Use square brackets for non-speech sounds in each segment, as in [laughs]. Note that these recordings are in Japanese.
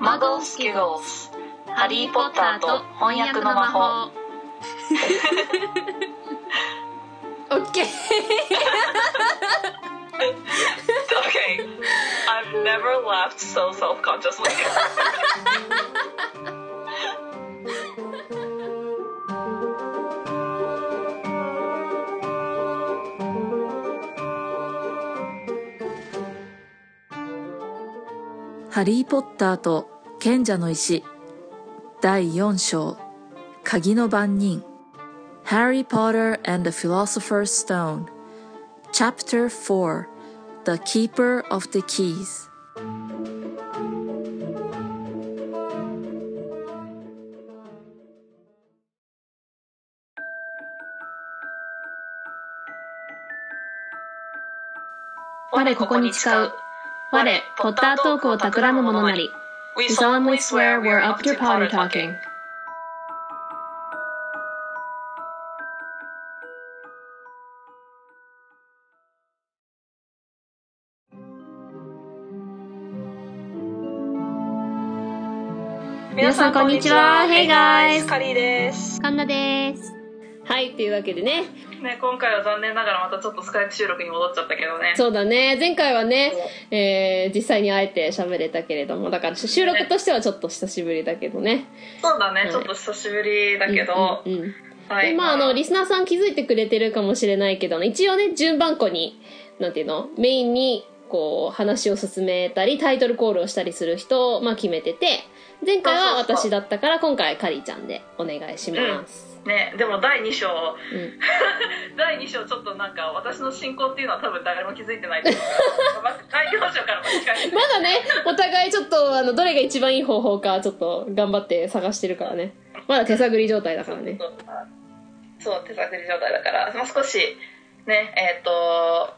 マゴスキゴスハリー・ポッターと翻訳の魔法オッケー Okay I've never laughed so self-consciously「 [laughs] ハリー・ポッターと賢者の石」第4章「鍵の番人」Harry Potter and the Philosopher's Stone Chapter 4 The Keeper of the Keys 我ここに誓う。我、ポッタートークを企む者なり。We solemnly swear we're up to Potter talking. 皆さんこんにちは Hey guys カリーですカンナです。はい、というわけでね。ね、今回は残念ながらまたちょっとスカイプ収録に戻っちゃったけどね。そうだね。前回はね、えー、実際に会えて喋れたけれども、だから収録としてはちょっと久しぶりだけどね。そうだね、はい。ちょっと久しぶりだけど、うんうんうん。はい。でまあ、あの、リスナーさん気づいてくれてるかもしれないけど、一応ね、順番こに、なんていうの、メインに、こう、話を進めたり、タイトルコールをしたりする人を、まあ、決めてて、前回は私だったから、今回はカリーちゃんでお願いします。ね、でも第2章うん。[laughs] 第2章ちょっとなんか私の進行っていうのは多分誰も気づいてないと思うからまず第4章から間違えてまだね、お互いちょっと、あの、どれが一番いい方法か、ちょっと頑張って探してるからね。まだ手探り状態だからね。そう手探り状態だから、まあ、少しねえっ、と今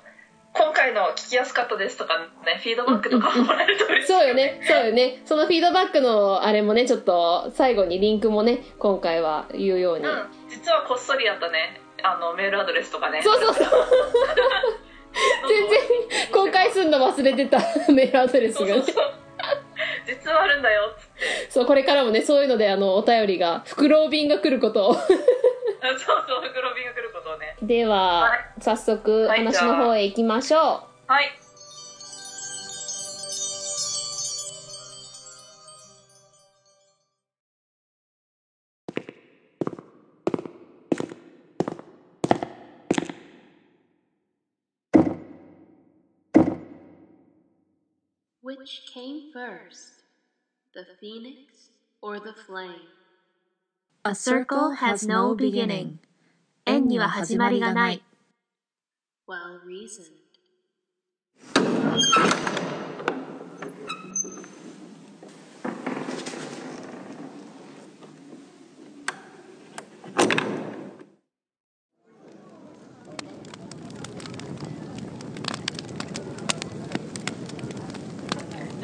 回の聞きやすかったですとかねフィードバックとかもらえると嬉しいそうよね、そうよね。そのフィードバックのあれもね、ちょっと最後にリンクもね、今回は言うように。うん実はこっそりやったねあのメールアドレスとかねそうそうそう。[laughs] 全然公開するの忘れてた [laughs] メールアドレスがねそうそう。そう実はあるんだよそう、これからもね、そういうので、あの、お便りが、袋便が来ることを。あそうそう袋便が来ることをねでは、はい早速、はい話の方へ行きましょはい。Which came first, the phoenix or the flame? A circle has no beginning 円には始まりがない Well reasoned.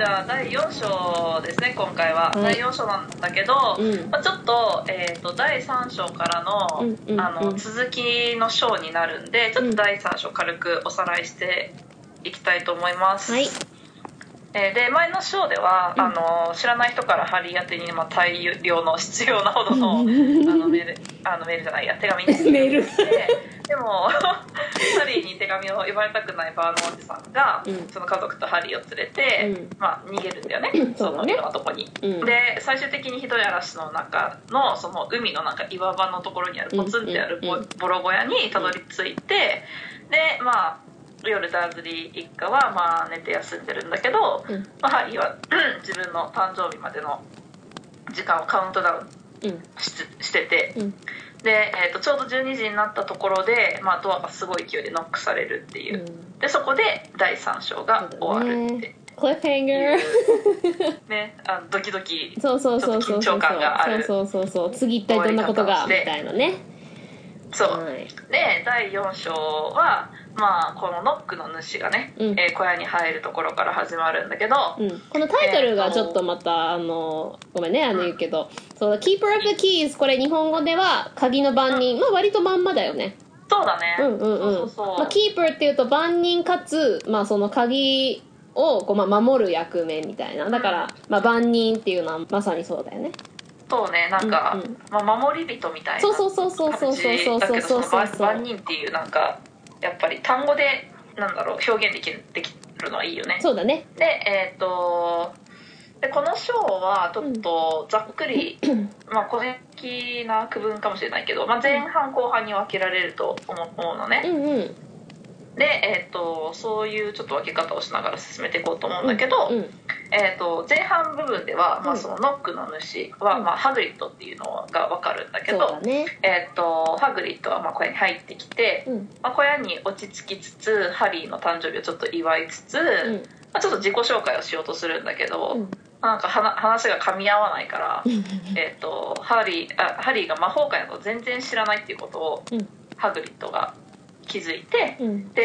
ゃあ第4章ですね今回は、はい第4章なんだけど、うん。まあ、ちょっと,、えー、と第3章からの,、うんうんうん。あの続きの章になるんでちょっと第3章軽くおさらいしていきたいと思います、はい。えーで前の章では、あの知らない人からハリー宛てに、まあ、大量の必要なほどの [laughs] あのメールあのメールじゃないや手紙にメール。ででも [laughs] ハリーに手紙を読まれたくないバーのおじさんが、うん。その家族とハリーを連れて、うん。まあ、逃げるんだよね、うん。そのいろんなとこに。うん。で最終的にひどい嵐の中のその海のなんか岩場のところにあるポツンってあるボ,、ロ小屋にたどり着いてでまあ夜ダーズリー一家はまあ寝て休んでるんだけど、うん。まあ、ハリーは [clears throat] 自分の誕生日までの時間をカウントダウンうん。ししてて、うんで、えー、とちょうど12時になったところで、まあ、ドアがすごい勢いでノックされるっていう、うん。でそこで第3章が終わるって。クリフハンガー。[laughs] ねあのドキドキそうそうそうそうそうちょっと緊張感がある。そうそうそうそう。次一体どんなことが？みたいなね。そう、はい。で第4章は、まあ、このノックの主がね、うん。えー小屋に入るところから始まるんだけど、うん、このタイトルがちょっとまた、あのごめんねあの言うけど「そう Keeper of the Keys」これ日本語では鍵の番人まあ割とまんまだよね。そうだね、うんうんうん。そうそうそう。まあ、キーパーっていうと番人かつ、まあ、その鍵をこう、まあ、守る役目みたいな。だから、まあ、万人っていうのはまさにそうだよね。そうねなんか、うんうん。まあ、守り人みたいなそうそうそうそうそうそうそう感じだけどそう。そのそう万万人っていうなんかやっぱり単語でなんだろう表現できるできるのはいいよね。そうだね。でえっ、とでこの章はちょっとざっくり、[clears throat] まあ個人的な区分かもしれないけど、まあ、前半後半に分けられると思う思うのね、うんうんで、えー、とそういうちょっと分け方をしながら進めていこうと思うんだけど、うんえー、と前半部分では、まあ、うん。そのノックの主は、うん。まあ、ハグリッドっていうのが分かるんだけど、だね。えー、とハグリッドはまあ小屋に入ってきて、うん。まあ、小屋に落ち着きつつハリーの誕生日をちょっと祝いつつ、うん。まあ、ちょっと自己紹介をしようとするんだけど、うん。なんか話が噛み合わないから、[laughs] えー、とハリーあハリーが魔法界のこと全然知らないっていうことを、うん。ハグリッドが気づいて。うん。で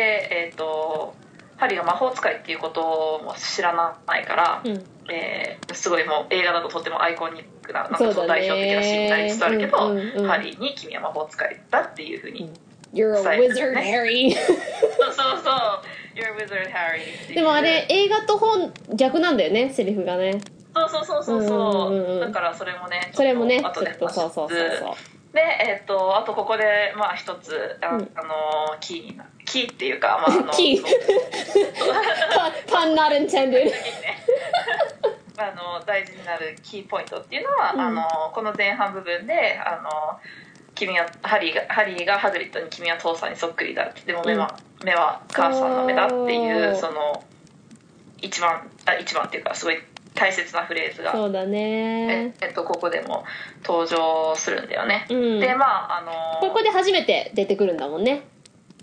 えっ、とハリーが魔法使いっていうことも知らないから、うん。えーすごいもう映画だととってもアイコニックななんかそう代表的なシーンになりつつあるけど、うんうんうん。ハリーに「君は魔法使いだ」っていうふうに、うん。You're a 伝えて wizard, るね。Harry. [laughs] そうそうそう「You're a wizard Harry」っていう。でもあれ映画と本逆なんだよねセリフがね。そうそうそうそうそう,、うんうんうんだからそれもねそれもねちょっとそうそうそうそうでえっ、とあとここでまあ一つあ,、のキーになキーっていうか、まあ、あのキー。そう。パ pun not intended あの大事になるキーポイントっていうのは、うん。あのこの前半部分であの君はハリーがハリーがハグリッドに「君は父さんにそっくりだ」ってでも目は,、目は母さんの目だっていうその一番あ一番っていうかすごい大切なフレーズが、そうだえね。えっと、ここでも登場するんだよね。うん。でまああのここで初めて出てくるんだもんね。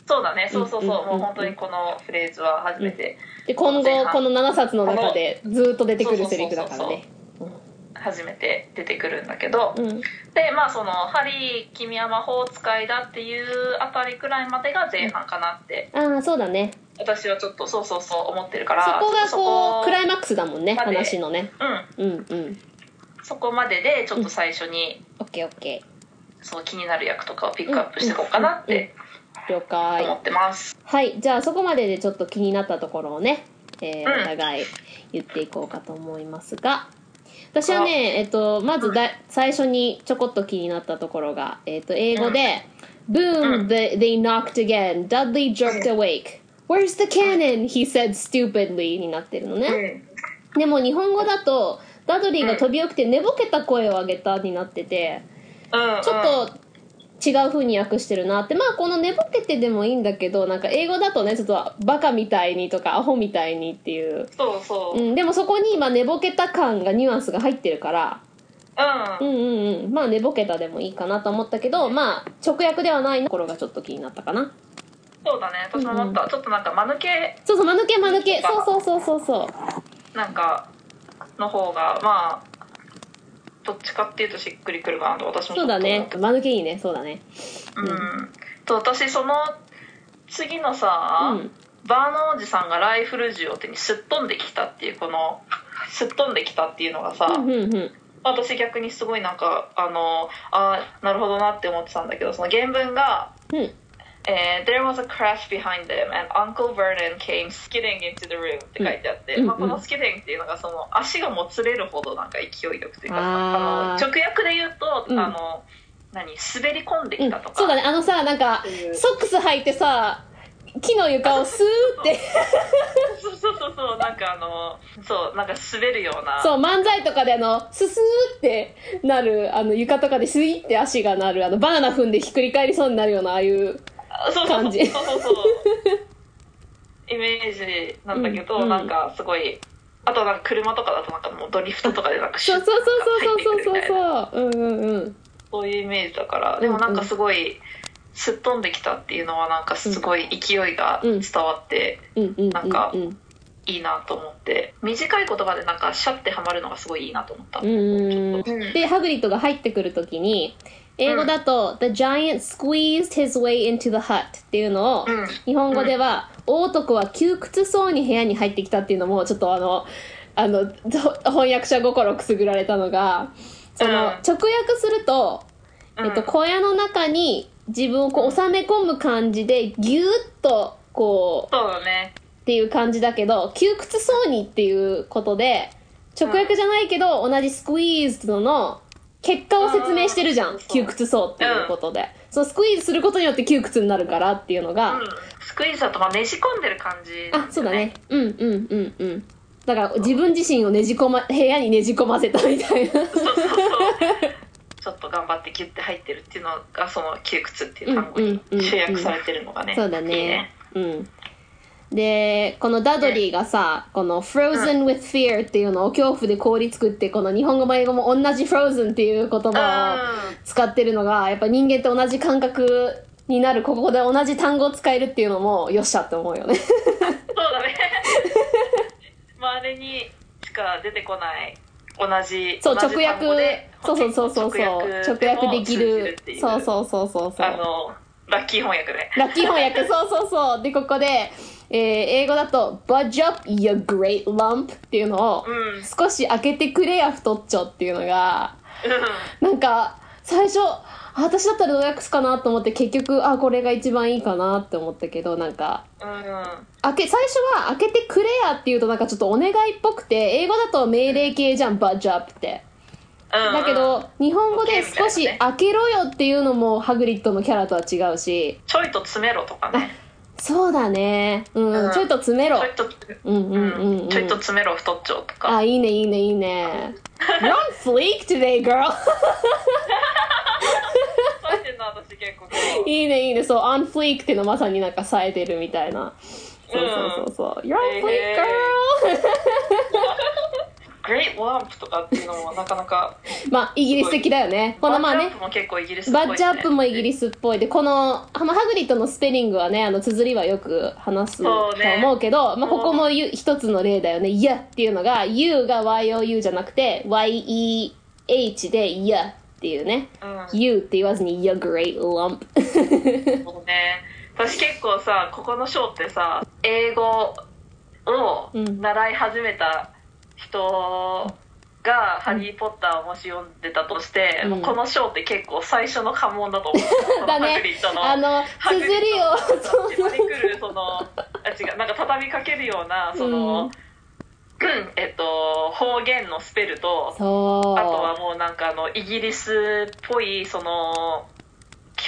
そうだね。そうそうそう,、うんうんうん。うんもう本当にこのフレーズは初めて、で今後この7冊の中でずーっと出てくるセリフだからね。初めて出てくるんだけど、うん。でまあその「ハリー君は魔法使いだ」っていうあたりくらいまでが前半かなって。ああそうだね私はちょっとそうそうそう思ってるからそこがこうクライママックスだもんね話のね。うん。うんうん。そこまででちょっと最初に、オッケーオッケそう気になる役とかをピックアップしていこうかなってー了解。思ってます、はいじゃあそこまででちょっと気になったところをね、えーうん。お互い言っていこうかと思いますが。私はね、えっと、まずだ最初にちょこっと気になったところが、えっと、英語で「Boom! They, they knocked again. Dudley jerked awake. Where's the cannon?" He said stupidly になってるのね。でも日本語だとダドリーが飛び起きて寝ぼけた声を上げたになってて、ちょっと違う風に訳してるなって。まあこの寝ぼけてでもいいんだけどなんか英語だとねちょっとバカみたいにとかアホみたいにっていう、そうそう、うん、でもそこに今寝ぼけた感がニュアンスが入ってるから。ううんんうんうん。まあ寝ぼけたでもいいかなと思ったけどまあ直訳ではないところがちょっと気になったかなそうだね。私も思った、ちょっとなんか間抜けそうそう間抜け間抜け。そうそうそうそうそう。なんかの方がまあどっちかっていうとしっくりくるかなと私もそうだね。て間抜けいいね。そうだね。うん、と私その次のさ、うん。バーのおじさんがライフル銃を手にすっ飛んできたっていうこのすっ飛んできたっていうのがさ、うんうんうん。私逆にすごいなんかあのあなるほどなって思ってたんだけどその原文がうんえー There was a crash behind them and Uncle Vernon came skidding into the room って書いてあって、まあ、うん。うん。このスキデンっていうのがその足がもつれるほどなんか勢いよくというかあの直訳で言うと、うん。あの何滑り込んでうんきたとか、そうだね。あのさなんかソックス履いてさ木の床をスーって。そうそうそうそう。なんかあのそうなんか滑るような。そう漫才とかであのススーってなるあの床とかでスイって足がなるあのバナナ踏んでひっくり返りそうになるようなああいう感じ。そうそうそうイメージなんだけど、うんうん。なんかすごいあとなんか車とかだとなんかもうドリフトとかでなんかシュッそうそうそうそうそう。そう入ってくるみたいな。そううんうんうん。そういうイメージだからでもなんかすごいすっ飛んできたっていうのはなんかすごい勢いが伝わってなんかうんいいなと思って。短い言葉でなんかシャッてはまるのがすごいいいなと思った、でハグリッドが入ってくるときに英語だと、The giant squeezed his way into the hut っていうのを、うん。日本語では、大男は窮屈そうに部屋に入ってきたっていうのもちょっとあのあのと [laughs] 翻訳者心くすぐられたのがその、うん。直訳すると、えっと、うん小屋の中に自分をこう収め込む感じでギューッとこうそうだね。っていう感じだけど窮屈そうにっていうことで直訳じゃないけど、同じスクイーズの結果を説明してるじゃうんん窮屈そうっていうことで、そのスクイーズすることによって窮屈になるからっていうのが、うん。スクイーズだとまあねじ込んでる感じ、あそうだね。うんうんうんうん。だから自分自身をねじ込ま部屋にねじ込ませたみたいな。そうそうそう。ちょっと頑張ってギュッて入ってるっていうのがその窮屈っていう単語にうんうんうん集約されてるのがね、そうだいいね。うんでこのダドリーがさこの「frozen with fear」っていうのを恐怖で氷作ってこの日本語も英語も同じ「frozen」っていう言葉を使ってるのがやっぱ人間と同じ感覚になるここで同じ単語を使えるっていうのもよっしゃって思うよね。そうだね。まああれにしか出てこない同じそう直訳。そうそうそうそうそう。直訳できるそうそうそうそうそう。あのラッキー翻訳で。ラッキー翻訳。そうそうそう。でここで、えー英語だと「budge up you great lump」っていうのを、うん。少し開けてくれや太っちょっていうのがなんか最初あ私だったらどう訳すかなと思って結局あこれが一番いいかなって思ったけどなんかうん。うん開け最初は開けてくれやっていうとなんかちょっとお願いっぽくて英語だと命令形じゃん budge up って。うん。だけど日本語で少し開けろよっていうのもハグリッドのキャラとは違うし。ちょいと詰めろとかねそうだね。うん、うん。ちょいと詰めろ。ちょいとうんうんうん、うん、ちょいと詰めろ太っちょとか。あいいねいいねいいね。[laughs] You're on fleek today girl. [laughs] いいねいいね。そう on fleek っていうのまさになんか冴えてるみたいな。そうそうそうそう、You're on fleek へ girl. ー [laughs] トランプとかっていうのもなかなか [laughs] まあイギリス的だよね。このまあねバッジアップも結構イギリスっぽいバッジアップもイギスリスっぽい。でこのまあハグリッドのスペリングはねあの綴りはよく話すと思うけど、まあ、ここもゆ一つの例だよね「や」っていうのが「U」が YOU じゃなくて「YEH」で「や」っていうね。うん「U」って言わずに「Ya great lump そうね。私結構さここのショーってさ英語をうん習い始めた人が「ハリー・ポッター」をもし読んでたとして、うん。このショーって結構最初の関門だと思う。だね。ハグリッドのあのハグリッ綴りをドのさ迫り来るそのあ違う。なんか畳みかけるようなその、うん。えっと方言のスペルとあとはもうなんかあのイギリスっぽいその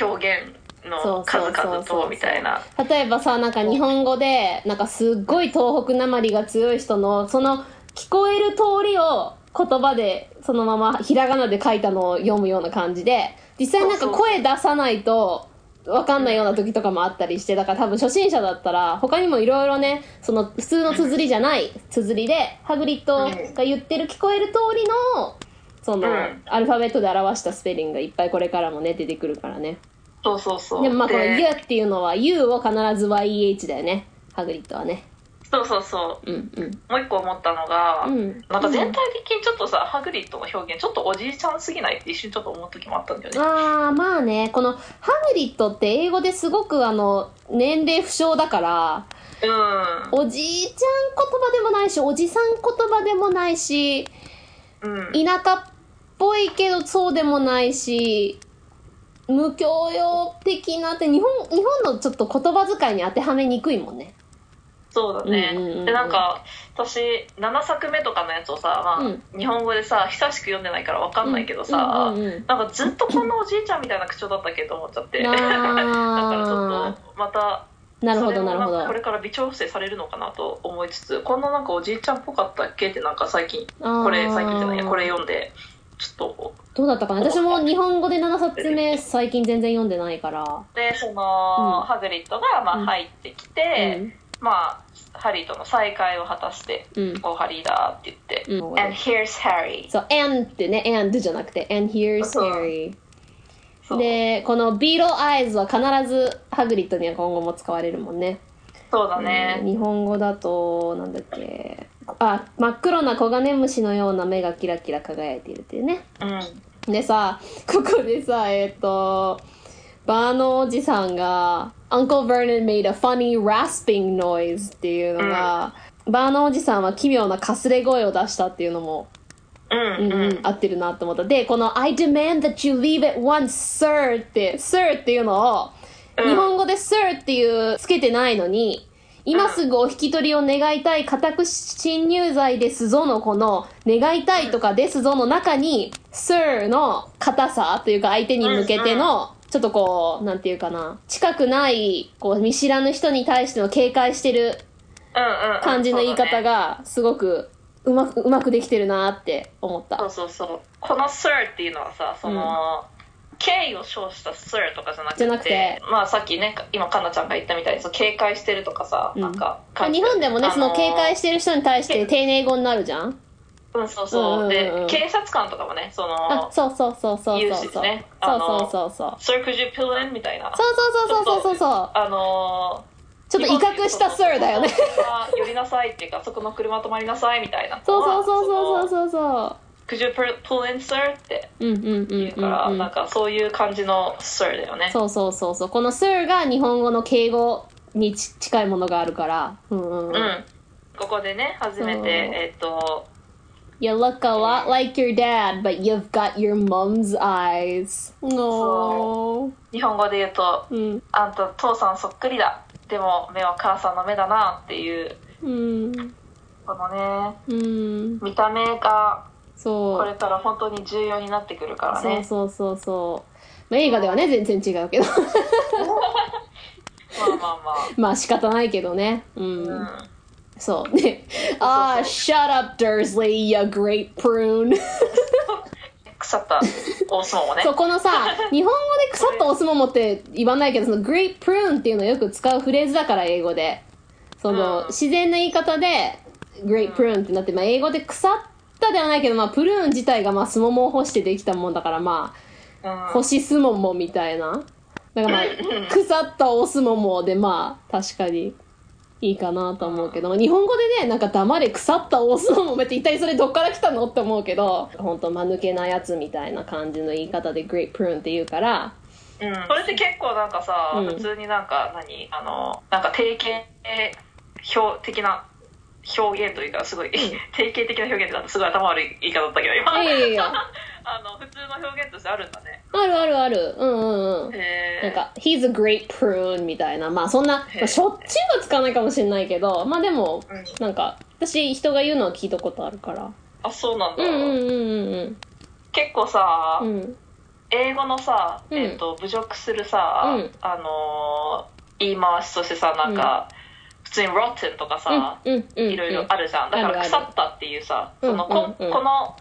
表現の数々とみたいな。例えばさなんか日本語でなんかすっごい東北なまりが強い人のその聞こえる通りを言葉でそのままひらがなで書いたのを読むような感じで実際なんか声出さないと分かんないような時とかもあったりしてだから多分初心者だったら他にもいろいろねその普通の綴りじゃない綴りでハグリッドが言ってる聞こえる通りのそのうん。アルファベットで表したスペリングがいっぱいこれからもね出てくるからね。そうそうそう。でもまあこの「で U」っていうのは「U」を必ず YEH だよね。ハグリッドはねそうそうそう。うんうん。もう一個思ったのが、うん。なんか全体的にちょっとさ、ハグリッドの表現ちょっとおじいちゃんすぎないって一瞬ちょっと思う時もあったんだよね。ああまあね。このハグリッドって英語ですごくあの年齢不詳だからうん。おじいちゃん言葉でもないしおじさん言葉でもないしうん。田舎っぽいけどそうでもないし無教養的なって日本日本のちょっと言葉遣いに当てはめにくいもんねそうだね、うんうんうんうん。でなんか私7作目とかのやつをさ、まあうん。日本語でさ久しく読んでないから分かんないけどさ、うんうんうんなんかずっとこんなおじいちゃんみたいな口調だったっけと思っちゃって。だからちょあっとまたーなるほどなるほど。これから微調整されるのかなと思いつつこんななんかおじいちゃんっぽかったっけってなんか最近これ最近じゃないやこれ読んでちょっと。どうだったかな？私も日本語で7冊目最近全然読んでないから。でその、うん。ハグリッドがまうん。あ入ってきて、うんまあハリーとの再会を果たしてうん「おハリーだ」って言って「うん And here's Harry そう、and ってね、and じゃなくて、and here's Harry。」で、この Beetle Eyes は必ずハグリッドには今後も使われるもんね。そうだね、うん日本語だと、なんだっけ。あ、真っ黒なコガネムシのような目がキラキラ輝いているっていうね。うんでさ、ここでさ、えっ、と、バーのおじさんが、Uncle Vernon made a funny rasping noise っていうのが、バーのおじさんは奇妙なかすれ声を出したっていうのもうんうん。うんうん、合ってるなと思った。で、この I demand that you leave at once, sir って、sir っていうのを、うん。日本語で sir っていうつけてないのに、今すぐお引き取りを願いたい家宅侵入罪ですぞのこの願いたいとかですぞの中に Sir の硬さというか相手に向けてのちょっとこうなんていうかな。近くないこう見知らぬ人に対しての警戒してるうんうんうん。感じの言い方がすごくうまくうまくできてるなって思った。そうそうそう。この Sir っていうのはさその、敬意を称した Sir とかじゃなくてじゃなくて。まあさっきね今かなちゃんが言ったみたいにそう警戒してるとかさ、うん。なんかまあ日本でもねその警戒ししてる人に対して丁寧語になるじゃんうんそうそう,、で警察官とかもねそあのそうそうそうそう言うそう。そうそうあのそう。そうそう could you pull in みたいな。そうそうそうそうそうそうあのちょっと威嚇した Sir だよね。あ寄りなさいっていうかそこの車止まりなさいみたいなそうそうそうそううそう。そう。Could you pull in sir? って言うから。なんかそういう感じの sir だよね。そうそうそうそう。この Sir が日本語の敬語にち近いものがあるから。うんうんここでね初めそう。てえっと You look a lot like your dad, but you've got your mom's eyes. No. 日本語で言うとうん。「あんた父さんそっくりだでも目は母さんの目だな」っていううん。このねうん。見た目がそう。これから本当に重要になってくるからそうねそうそうそう。まあ、映画ではね、全然違うけど。[laughs] まあまあま [laughs] まあ仕方ないけどね。うん。あ、うんそう。ね。ああ、shut up, Dursley, you great prune. [laughs] 腐った大相撲もねそう、このさ、[laughs] 日本語で腐ったオスモモって言わないけど、その great prune っていうのをよく使うフレーズだから、英語で。その、うん自然な言い方で、great prune ってなって、まあ、英語で腐ったではないけど、まあ、プルーン自体が、まあ、スモモを干してできたもんだから、まあ、うん干しスモモみたいな。だからまあ、腐ったオスモモで、まあ、確かに。いいかなと思うけど、日本語でね、なんか黙れ腐ったオスモモって一体それどっから来たのって思うけど、ほんと間抜けなやつみたいな感じの言い方で great prune って言うから、うん、それって結構なんかさ、うん。普通になんか何あのなんか定型表的な表現というかすごい、[laughs] 定型的な表現ってなんかすごい頭悪い言い方だったけど今いやいやいや、[laughs] あの普通の表現としてあるんだねあるあるある。うんうんうん。なんか、he's a great prune みたいな。まあそんな、まあしょっちゅうは使わないかもしれないけど、まあでも、うんなんか、私人が言うのは聞いたことあるから。あそうなんだ、うんうんうんうん結構さ、うん。うん。英語のさ、うんえっと侮辱するさ、うんあの言い回しとしてさなんか、普通に rotten とかさ、うんうんうん。いろいろあるじゃん、だから腐ったっていうさうんそのこ,、この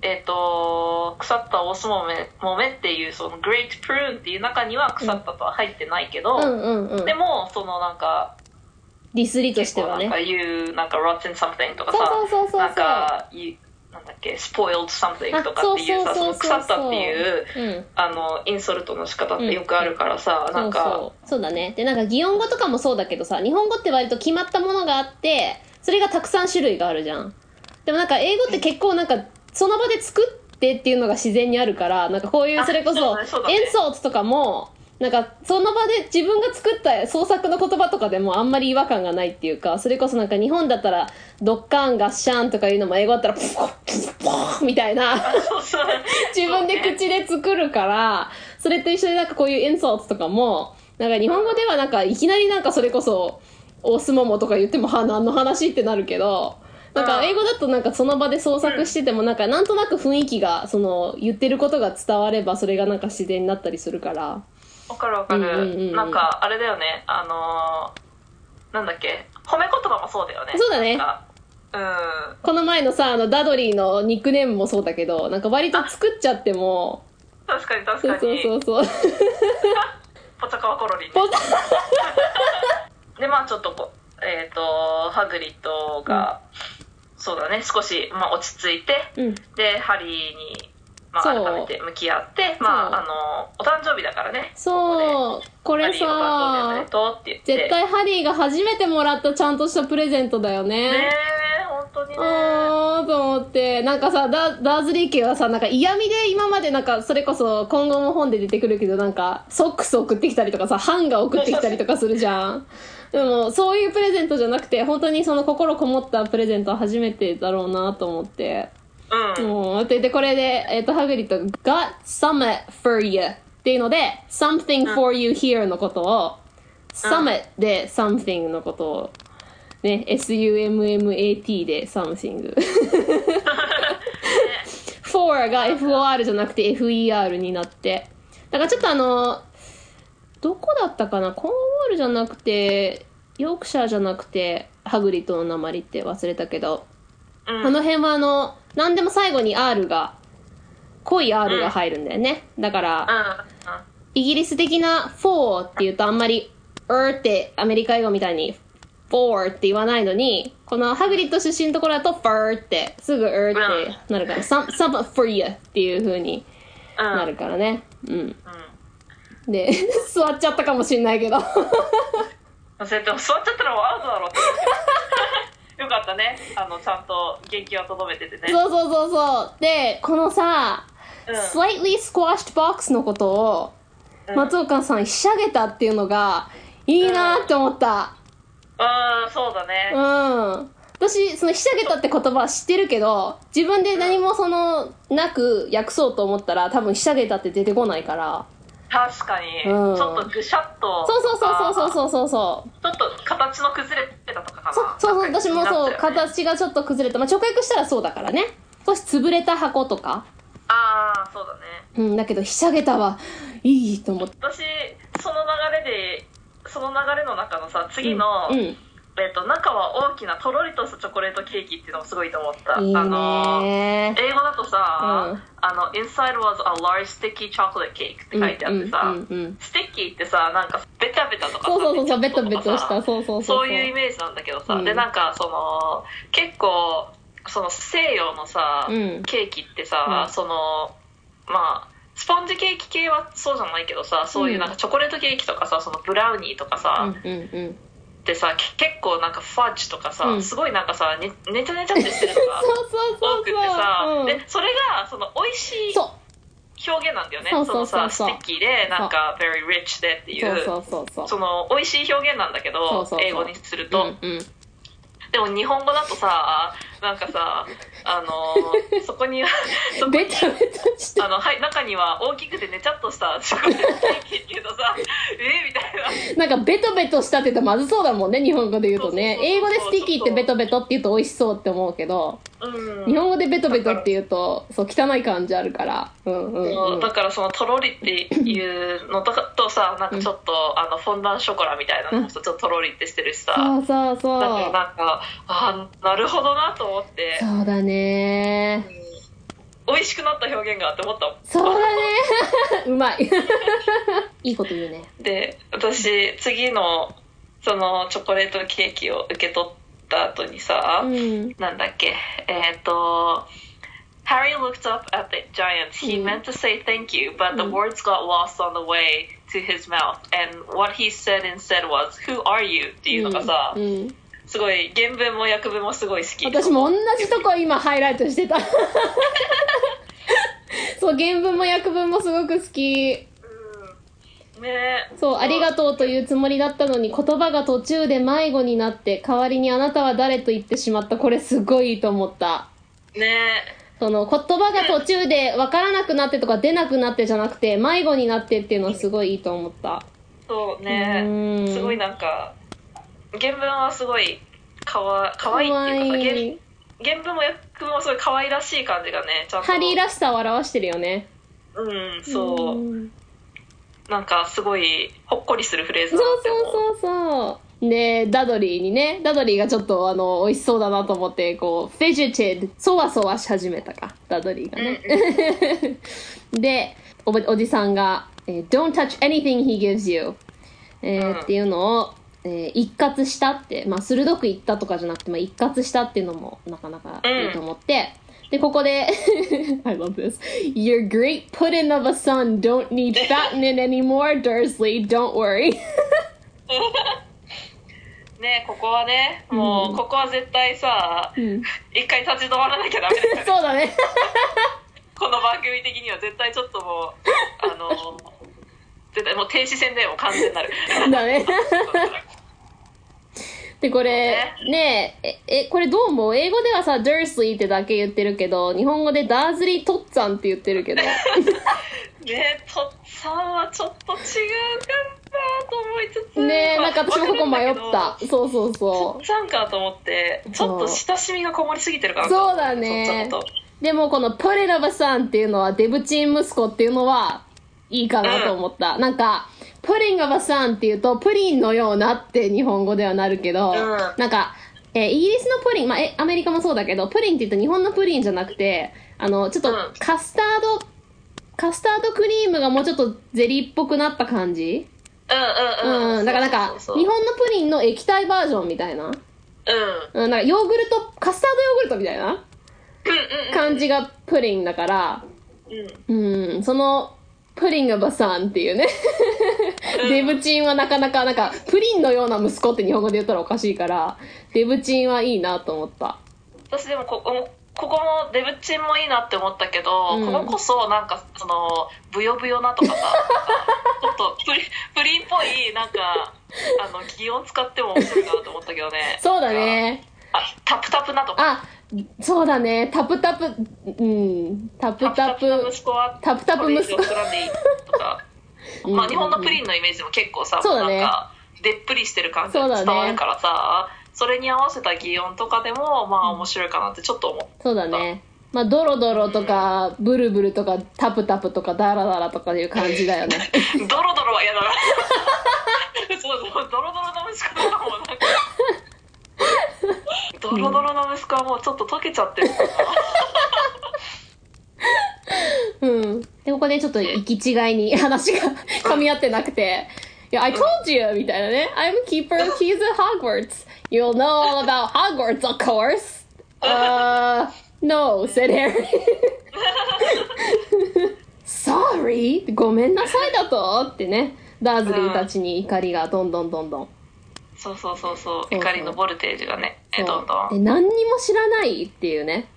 えっ、と腐ったオスもめもめっていうその great prune っていう中には腐ったとは入ってないけど、うんうんうん。でもそのなんかディスりとしてはねなんか。言うなんか rotten something とかさそうそうそうなんか言うなんだっけ？spoiled something とかっていうさあその腐ったっていううん。あのインソルトの仕方ってよくあるからさ、なんか。そう。そうだね。でなんか擬音語とかもそうだけどさ日本語って割と決まったものがあってそれがたくさん種類があるじゃん。でもなんか英語って結構なんかその場で作ってっていうのが自然にあるからなんかこういうあそれこそそうだね。そうだね。エンソーツとかもなんかその場で自分が作った創作の言葉とかでもあんまり違和感がないっていうかそれこそなんか日本だったらドッカーンガッシャンとかいうのも英語だったらプッポッみたいな自分で口で作るから、それと一緒でなんかこういうエンソーツとかも、なんか日本語ではなんかいきなりなんかそれこそ、オスモモとか言っても、は、何の話ってなるけど、なんか英語だとなんかその場で創作しててもなんかなんとなく雰囲気が、その言ってることが伝わればそれがなんか自然になったりするから。わかるわかる、うんうんうんうん。なんかあれだよね。あのーなんだっけ。褒め言葉もそうだよね。そうだね。うん。この前のさ、あのダドリーのニックネームもそうだけど、なんか割と作っちゃっても、確かに確かに。そうそうそう。[laughs] ポチャカワコロリンね [laughs] でまあちょっとこうえっ、とハグリッドが、そうだね。少し、まあ、落ち着いて。うん。でハリーに、まあ、そう。改めて向き合ってまああのお誕生日だからね。そう、これさ絶対ハリーが初めてもらったちゃんとしたプレゼントだよね。ねえ本当にね。あーと思って。なんかさダダーズリー家はさなんか嫌味で今までなんかそれこそ今後も本で出てくるけどなんかソックス送ってきたりとかさハンガー送ってきたりとかするじゃん。[laughs] でもそういうプレゼントじゃなくて本当にその心こもったプレゼントは初めてだろうなと思ってうん。ででこれで、えっとハグリッドが got some for you っていうので something for you here のことを summit で something のことを、ね、summat で something。[laughs] for が for じゃなくて fer になって。だからちょっとあの、どこだったかな？コーンウォールじゃなくて、ヨークシャーじゃなくて、ハグリッドの鉛って忘れたけど、うん。あの辺はあの、何でも最後に R が、濃い R が入るんだよね。だから、イギリス的な for って言うとあんまり er ってアメリカ英語みたいに for って言わないのに、このハグリッド出身のところだと for ってすぐ er ってなるから、some, some for you っていう風にうんなるからね。うん。うんで、[laughs] 座っちゃったかもしんないけど。[laughs] 絶対座っちゃったらもうアウトだろってよかったねあのちゃんと元気はとどめててねそうそうそうそう。で、このさ、うん slightly squashed box のことを、うん松岡さんひしゃげたっていうのが、いいなって思った。うんそうだねうん。私、そのひしゃげたって言葉は知ってるけど、自分で何もその、なく訳そうと思ったら、多分ひしゃげたって出てこないから。確かに、うんちょっとぐしゃっとそうそうそうそううそうそうそう。ちょっと形の崩れてたとかかなそうそう私もそう、ね形がちょっと崩れた。まあ、直訳したらそうだからね。少し潰れた箱とか。ああそうだねうん、だけど、ひしゃげたは、いいと思って。私その流れでその流れの中のさ次の、うん。えっと中は大きなとろりとしたチョコレートケーキっていうのもすごいと思った。いいあのね英語だとさ、うん。あの inside was a large sticky chocolate cake って書いてあってさ、ステッキーってさなんかベタベタとかさそうそうそうベトちょっとベトした。そうそうそう。そう。いうイメージなんだけどさ、うん。でなんかその結構その西洋のさ、うん。ケーキってさ、うん。そのまあスポンジケーキ系はそうじゃないけどさそういうなんかチョコレートケーキとかさそのブラウニーとかさ、うんうんうん。ってさけ結構なんかファッジとかさ、うん。すごいなんかさねねちゃねちゃってしてるのが。[laughs] 多くてさ、うん。でそれがその美味しい。表現なんだよね。そのさ sticky でなんか very rich でっていうその美味しい表現なんだけど英語にすると、うんうん。でも日本語だとさなんかさあの [laughs] そこに [laughs] そこにベタベタして。あのはい中には大きくてねちゃっとしたチョコレートケーキっていうとさえみたいななんかベトベトしたって言うとまずそうだもんね、日本語で言うとね。英語で sticky ってベトベトって言うと美味しそうって思うけど、うん日本語でベトベトって言うと、そう、汚い感じあるから。うんうんうん。だからそのとろりっていうのとかとさなんかちょっと、あのフォンダンショコラみたいなのもさちょっととろりってしてるしさ、そうそうそう。だからなんかあーなるほどなと思ってそうだね。美味しくなった表現がって思ったそうだね。うまい。いいこと言うね。で私次のそのチョコレートケーキを受け取った後にさ、うん。なんだっけえっ、と Harry looked up at the giant. He うん meant to say thank you, but the うん words got lost on the way to his mouth. And what he said instead was, Who are you? っていうのがさ、うんうんすごい原文も訳文もすごい好き。私も同じとこ今ハイライトしてた。[laughs] そう、原文も訳文もすごく好き。うんねそう、ありがとうというつもりだったのに、言葉が途中で迷子になって、代わりにあなたは誰と言ってしまった。これすごいいいと思った。ねその、言葉が途中で分からなくなってとか出なくなってじゃなくて、迷子になってっていうのはすごいいいと思った。そううねんすごいなんか原文はすごいかわかわいいっていうか原原文も訳文もすごい可愛らしい感じがねちゃんと。ハリーらしさを表してるよね。うんそう、ん。なんかすごいほっこりするフレーズそうそうそうそう。で、ダドリーにね、ダドリーがちょっとあの、美味しそうだなと思って、こう、フェジティそわそわし始めたか、ダドリーがね。[laughs] でおば、おじさんが、えー Don't touch anything he gives you、えーうん。っていうのを、えー一括したって、まあ、鋭く言ったとかじゃなくて、まあ、一括したっていうのもなかなかいいと思って、で、ここで、[laughs] I love this. Your great pudding of a son don't need fattening anymore, Dursley. Don't worry. [laughs] ねここはねもうここは絶対さ、ん一回立ち止まらなきゃダメだよね [laughs] そうだね。この番組的には絶対ちょっともうあの絶対もう停止線でもう完全になるだね。っで、これ、ねえ、え、えこれどう思う？英語ではさ、ダースリーってだけ言ってるけど、日本語でダーズリートッツァンって言ってるけど。[laughs] ねとっさんはちょっと違うかなと思いつつねえ、まあなんか私もここ迷った。そうそうるそんだけどとっさんかと思ってちょっと親しみがこもりすぎてるかう。なとそうだねちょっと。でもこのプレラバさんっていうのは、デブチン息子っていうのは、いいかなと思った。なんか、プリンガバさんっていうと、プリンのようなって日本語ではなるけど、うん。なんか、えーイギリスのプリン、まあ、え、アメリカもそうだけど、プリンって言うと日本のプリンじゃなくて、あの、ちょっとうん。カスタード、カスタードクリームがもうちょっとゼリーっぽくなった感じ？うんうんうん。うん、だからなんか、日本のプリンの液体バージョンみたいな？うん。うん、なんかヨーグルト、カスタードヨーグルトみたいな？うんうん。感じがプリンだから、うん。うん、その、プリンがバサンっていうね。デブチンはなかなか、なんか、プリンのような息子って日本語で言ったらおかしいから、デブチンはいいなと思った。私でもここもここもデブチンもいいなって思ったけど、うんこここそなんかそのブヨブヨなとかさちょっとプリプリンっぽいなんかあの擬音使っても面白いかなと思ったけどねそうだね。あタプタプなとかあ、そうだね。タプタプ、うん、タプタプ、の息子はタプタプ息子。[laughs] まあ日本のプリンのイメージも結構さ、そうだね。なんかでっぷりしてる感じが伝わるからさそれに合わせた擬音とかでもまあ面白いかなってちょっと思うそうだね。まあ、ドロドロとか、ブルブルとか、タプタプとか、ダラダラとかいう感じだよね。[laughs] ドロドロは嫌だな。[laughs] そうそうドロドロの息子とかもなんかドロドロの息子はもうちょっと溶けちゃってるうん。で、ここでちょっと行き違いに話が噛み合ってなくて、いや、I told you! みたいなね。I'm keeper of keys at Hogwarts. You'll know all about Hogwarts, of course. Uh, no, said Harry. [laughs] Sorry? ごめんなさいだとってね。ダーズリーたちに怒りがどんどんどんどん。そうそうそうそうそう怒りのボルテージがねえどんどんで、何にも知らないっていうね。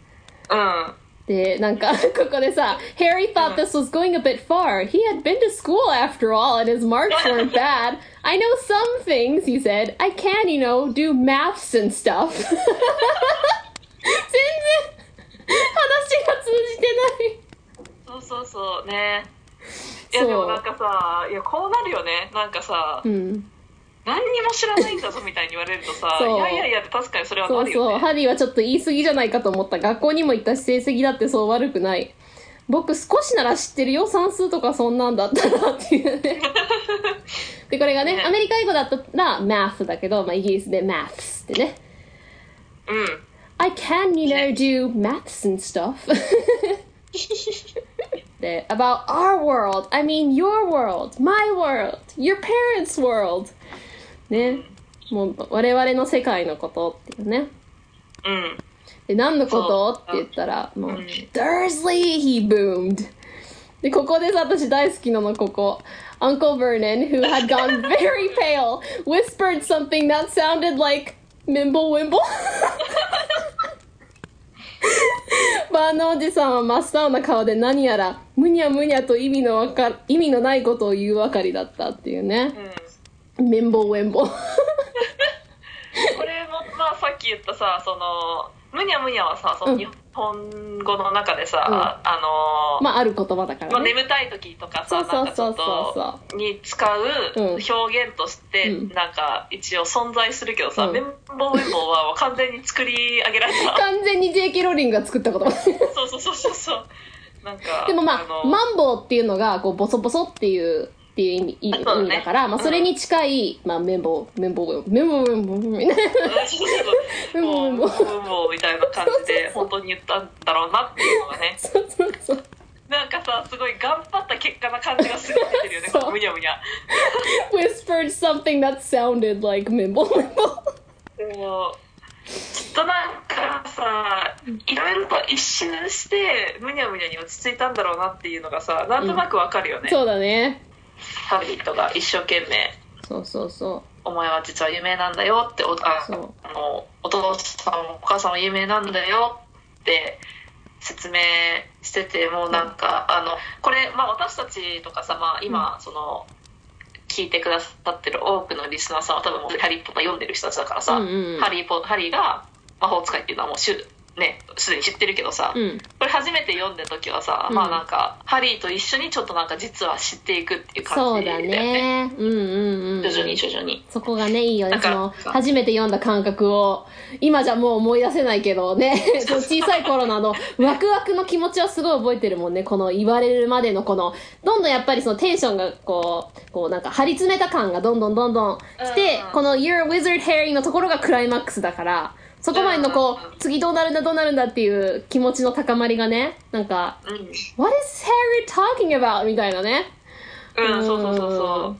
うんで、なんか、ここでさ、Harry thought this was going a bit far. He had been to school after all, and his marks weren't bad. I know some things, he said. I can, you know, do maths and stuff. 全然、話が通じてない。そうそうそうねいやそうでもなんかさいやこうなるよねなんかさ、うん。何にも知らないんだぞみたいに言われるとさ [laughs] そういやいやいや確かにそれはそうそう。なるよねハリーはちょっと言い過ぎじゃないかと思った。学校にも行ったし、成績だってそう悪くない。僕少しなら知ってるよ。算数とかそんなんだったらっていうね。[laughs] で、これがね、ねアメリカ英語だったら math だけど、まあ、イギリスで maths ってね。うん I can, you know, do maths and stuff. [laughs] で about our world. I mean your world, my world, your parents' world. ね。もう我々の世界のことっていうね。うんで、何のこと？って言ったら、もう、うん Dursley! He boomed! で、ここでさ、私大好きなの、ここ。Uncle Vernon, who had gone [laughs] very pale, whispered something that sounded like Mimble Wimble. [laughs] バーのおじさんは真っ青な顔で何やら、むにゃむにゃと意味のわか、意味のないことを言うばかりだったっていうね。うん Mimble Wimble. これもまあさっき言ったさそのむにゃむにゃはさその日本語の中でさ、うんあのーまあ、ある言葉だからまあ、ね。眠たい時とかそうそうそうそとに使ううん表現としてうんなんか一応存在するけどさ、うん綿棒綿棒は完全に作り上げられた [laughs] 完全に J.K. ローリングが作った言葉。そうそうそうそうそうなんかでもまあ、のマンボウっていうのが、こう、ボソボソっていう、っていう意味意味,、だから、まあ、それに近い、まあ、綿棒、綿棒、綿棒、綿棒、みたいな。感じで本当に言ったんだろうなっていうのがね。そうそうそう。なんかさすごい頑張った結果な感じがすごい出てるよね。このむにゃむにゃ。Whispered something that sounded like 綿棒、綿棒。でもちょっとなんかさいろいろと一瞬してむにゃむにゃに落ち着いたんだろうなっていうのがさなんとなくわかるよね、そうだね。ハリーとが一生懸命。そうそうそ「お前は実は有名なんだよ」っておああのお父さんもお母さんも有名なんだよって説明しててもうなんか、あのこれ、まあ、私たちとかさ、まあ、今、その。聞いてくださってる多くのリスナーさんは多分もうハリー・ポッター読んでる人たちだからさ、うんうんうん。ハリーポハリーが魔法使いっていうのはもうねすでに知ってるけどさ、うんこれ初めて読んだ時はさ、うんまあなんかハリーと一緒にちょっとなんか実は知っていくっていうそうだ感じだよねね。うんうんうん。徐々に徐々にそこがね、いいよね。その、初めて読んだ感覚を、今じゃもう思い出せないけどね、[laughs] 小さい頃のあの、ワクワクの気持ちはすごい覚えてるもんね。この言われるまでのこの、どんどんやっぱりそのテンションがこう、こうなんか張り詰めた感がどんどんどんどん来て、うんこの You're a Wizard Harry のところがクライマックスだから、そこまでのこう、次どうなるんだどうなるんだっていう気持ちの高まりがね、なんか、うん、What is Harry talking about? みたいなね。うん、そうそうそううそうん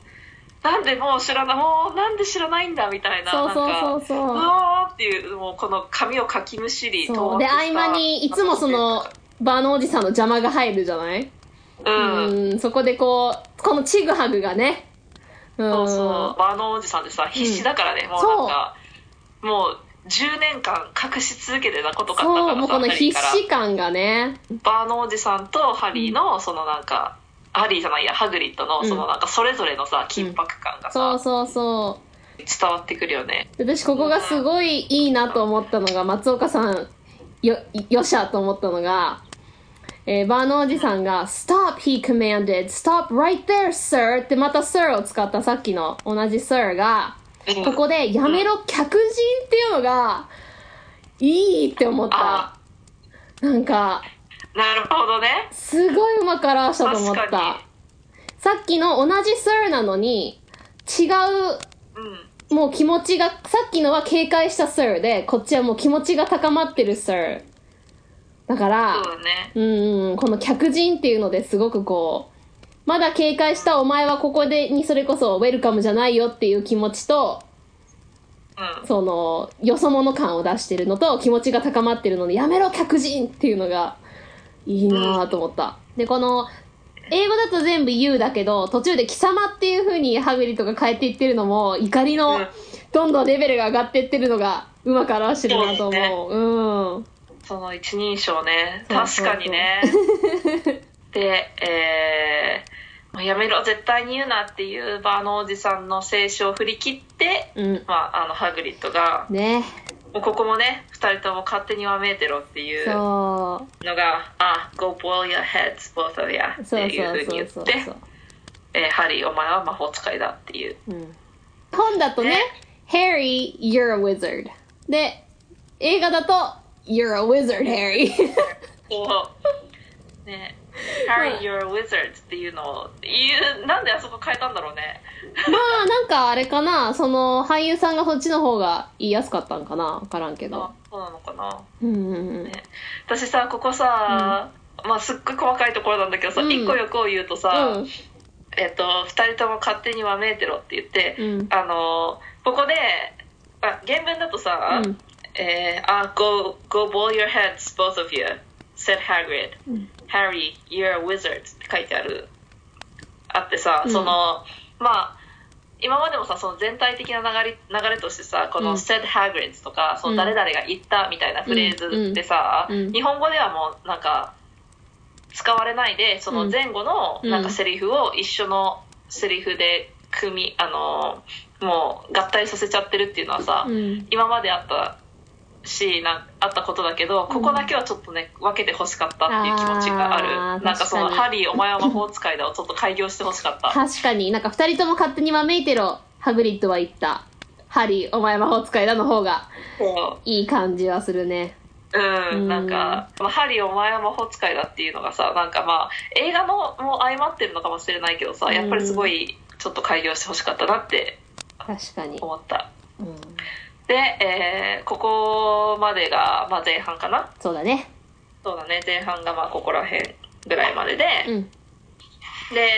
なんでもう知らないもうなんで知らないんだみたいなそうそうなんかそうそううわーっていうもうこの髪をかきむしりそう。で、合間に、いつもその、バーのおじさんの邪魔が入るじゃない？うん、うん、そこでこう、このチグハグがね。うん。そうそうバーのおじさんでさ必死だからね、もうなんかもう10年間隠し続けてたことかったそう、からさもうこの必死感がね。バーのおじさんとハリーのそのなんか、ハリーじゃないやハグリッドのそのなんかそれぞれのさ緊迫感がさ、そうそうそ伝わってくるよねう。私ここがすごいいいなと思ったのが、松岡さん、よ、よっしゃと思ったのが、えーバーのおじさんが、Stop, he commanded. Stop right there, sir. ってまた sir を使ったさっきの同じ sir が、うんここで、やめろ、客人っていうのが、いいって思った。あ。なんか、なるほどね。すごいうまく表したと思った。さっきの同じ sir なのに、違う、うん。もう気持ちが、さっきのは警戒した sir で、こっちはもう気持ちが高まってる sir。だから、そうだね。うんうん、この客人っていうのですごくこう、まだ警戒したお前はここでにそれこそウェルカムじゃないよっていう気持ちと、うんその、よそ者感を出してるのと気持ちが高まってるので、やめろ客人っていうのがいいなぁと思った。で、この、英語だと全部 You だけど、途中で貴様っていう風にハグリとか変えていってるのも、怒りのうん、どんどんレベルが上がっていってるのが、うまく表してるなとそうですね思う。うん。その一人称ね確かにね [laughs] でえーもうやめろ絶対に言うなっていうバーのおじさんの聖書を振り切って、うん。まあ、あのハグリッドがね。もうここもね2人とも勝手にわめいてろっていうのそが「あ Go boil your heads both of you」う。っていうふうにそう言って。えーハリーお前は魔法使いだっていううん。本だとねね、Harry, you're a wizard. で、映画だと、You're a wizard, Harry. [laughs] そうね [laughs] Harry, you're a wizard っていうのを言うなんであそこ変えたんだろうね。[laughs] まあ、なんかあれかな、その、俳優さんがそっちの方が言いやすかったんかなわからんけど。あ。そうなのかな。うんうんうん。ね。私さここさ、まあすっごい細かいところなんだけどさ、うん。一個欲を言うとさ、うん。えっと2人とも勝手にわめいてろって言って、うん。あのここであ原文だとさ、うん。えーあ go, go boil your heads both of you said Hagrid、Harry you're a wizard って書いてあるあってさ、うん。そのまあ今までもさその全体的な流れ流れとしてさこのうん。Said Hagrid とか、その誰々が言ったみたいなフレーズでさ、うん。うん。日本語ではもうなんか使われないでその前後のなんかセリフを一緒のセリフで組みあのもう合体させちゃってるっていうのはさ、うん。今まであったしなあったことだけどここだけはちょっとね分けてほしかったっていう気持ちがあるあーなんかその「確かにハリーお前は魔法使いだ」をちょっと開業してほしかった確かになんか二人とも勝手にわめいてろ、ハグリッドは言った。ハリー、お前魔法使いだの方がそいい感じはするね。ううん、うんなんか「まあハリーお前は魔法使いだ」っていうのがさなんかまあ映画のも相まってるのかもしれないけどさやっぱりすごいちょっと開業してほしかったなって確かに。思ったうん。で、えーここまでが、まあ、前半かな？そうだね。そうだね前半がまあここら辺ぐらいまでで、うん。で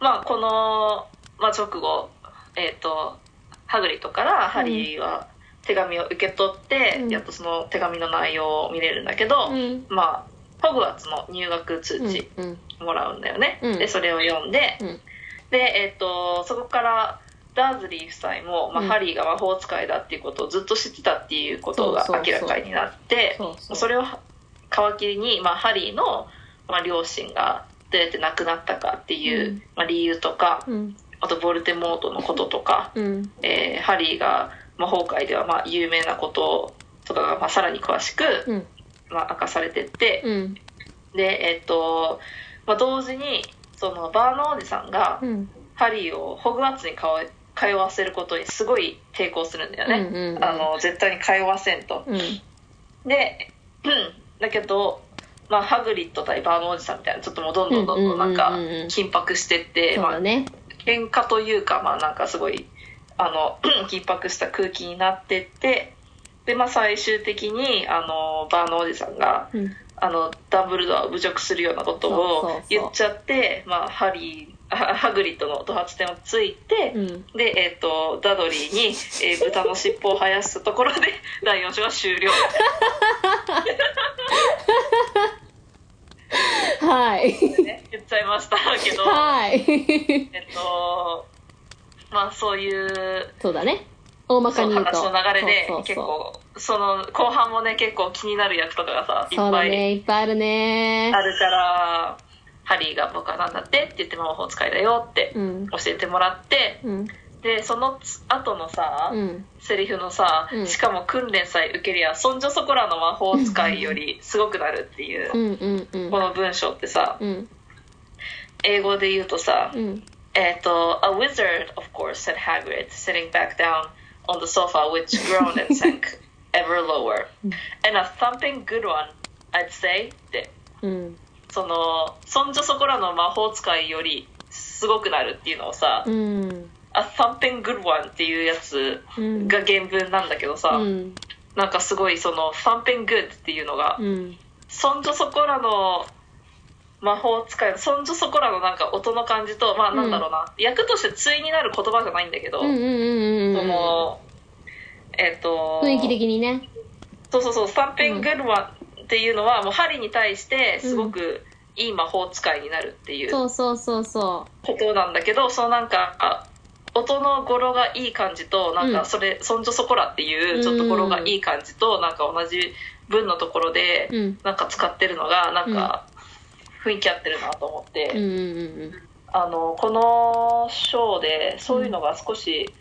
まあこの、まあ、直後えっ、とハグリッドからハリーは手紙を受け取って、うんやっとその手紙の内容を見れるんだけど、うん。まあホグワーツの入学通うん知うん。もらうんだよね、うんでそれを読んで、うんでえっ、とそこからダーズリー夫妻も、まあうん。ハリーが魔法使いだっていうことをずっと知ってたっていうことがそうそうそう。明らかになってそうそう。それを皮切りに、まあ、ハリーの、まあ、両親がどうやって亡くなったかっていう、うん。まあ、理由とか、うん。あとボルテモートのこととか、うん。えーハリーが魔法界ではまあ有名なこととかがまあさらに詳しく、うん。まあ、明かされてって、うん。でえっと、まあ、同時にそのバーノおじさんがうん。ハリーをホグワーツに通え通わせることにすごい抵抗するんだよね、うんうんうん。あの絶対に通わせんと。うん。で、うん。だけど、まあ、ハグリッド対バーノおじさんみたいなちょっともうどんどんどんどんなんかうんうんうんうん。緊迫してって、まあそうだね。喧嘩というかまあなんかすごいあの [clears throat] 緊迫した空気になってってでまあ最終的にあのバーのおじさんがうん。あのダンブルドアを侮辱するようなことを言っちゃってまあハリーあハグリッドのド発点をついて、うん。で、えっとダドリーに、えー [laughs] 豚の尻尾を生やすところで [laughs] 第4章は終了。はい。ね言っちゃいましたけど、はい。えっとまあそういうそうだね。大まかに話の流れで結構その後半もね結構気になる役とかがさいそうだっぱいね。いっぱいあるね。あるからハリーが「僕は何だって?」って言って魔法使いだよってうん。教えてもらってうん。でその後のさ、うん。セリフのさ、うん。しかも訓練さえ受けりゃそんじょそこらの魔法使いよりすごくなるっていうこの文章ってさうん。英語で言うとさ、うん。えっと「A wizard, of course," said Hagrid, sitting back down on the sofa, which groaned and sank [laughs] ever lower. And a thumping good one, I'd say. って、うんその、そんじょそこらの魔法使いよりすごくなるっていうのをさ、うん。A thumping good one っていうやつうん。が原文なんだけどさ、うん。なんかすごいその、thumping good っていうのが、うん。そんじょそこらの魔法使いのそんじょそこらのなんか音の感じとまあなんだろうな、役として対になる言葉じゃないんだけど、うんうんうんうんそのえっ、と雰囲気的にね。そうそうそう「サンペングルワン」っていうのはもうハリーに対してすごくいい魔法使いになるっていうそうそうそうそことなんだけどそのなんかあ音の語呂がいい感じとなんうん。かそれ「そんじょそこら」っていうちょっと語呂がいい感じとなんか同じ文のところでううん。なんか使ってるのがなんか雰囲気合ってるなと思って、うんうんうんあのこのショーでそういうのが少し、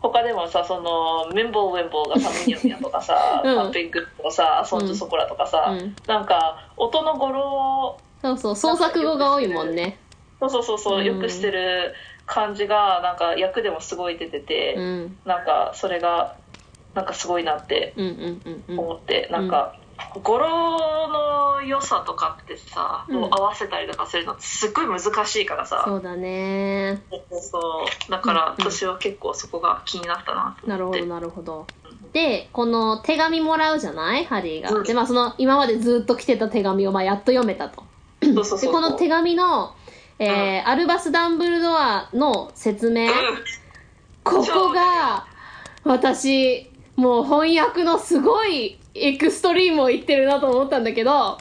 他でもさそのメンボーウェンボーがサムニャムニャとかさ、うん。パンペングとかさソンジュソコラとかさ、うん。なんか音の語呂そうそう創作語が多いもんね。そうそうそうそう、うん。よくしてる感じがなんか役でもすごい出てて、うん。なんかそれがなんかすごいなってうんうんうんうん。思って、なんか語呂の良さとかってさ、うん。合わせたりとかするのってすっごい難しいからさ、そうだね。そうだからうんうん。私は結構そこが気になったなと思って。なるほどなるほど。でこの手紙もらうじゃないハリーが、うん。でまあその今までずっと来てた手紙をまあやっと読めたと。そうそうそう。でこの手紙の、えーアルバス・ダンブルドアの説明、ここが私もう翻訳のすごいエクストリームを言ってるなと思ったんだけど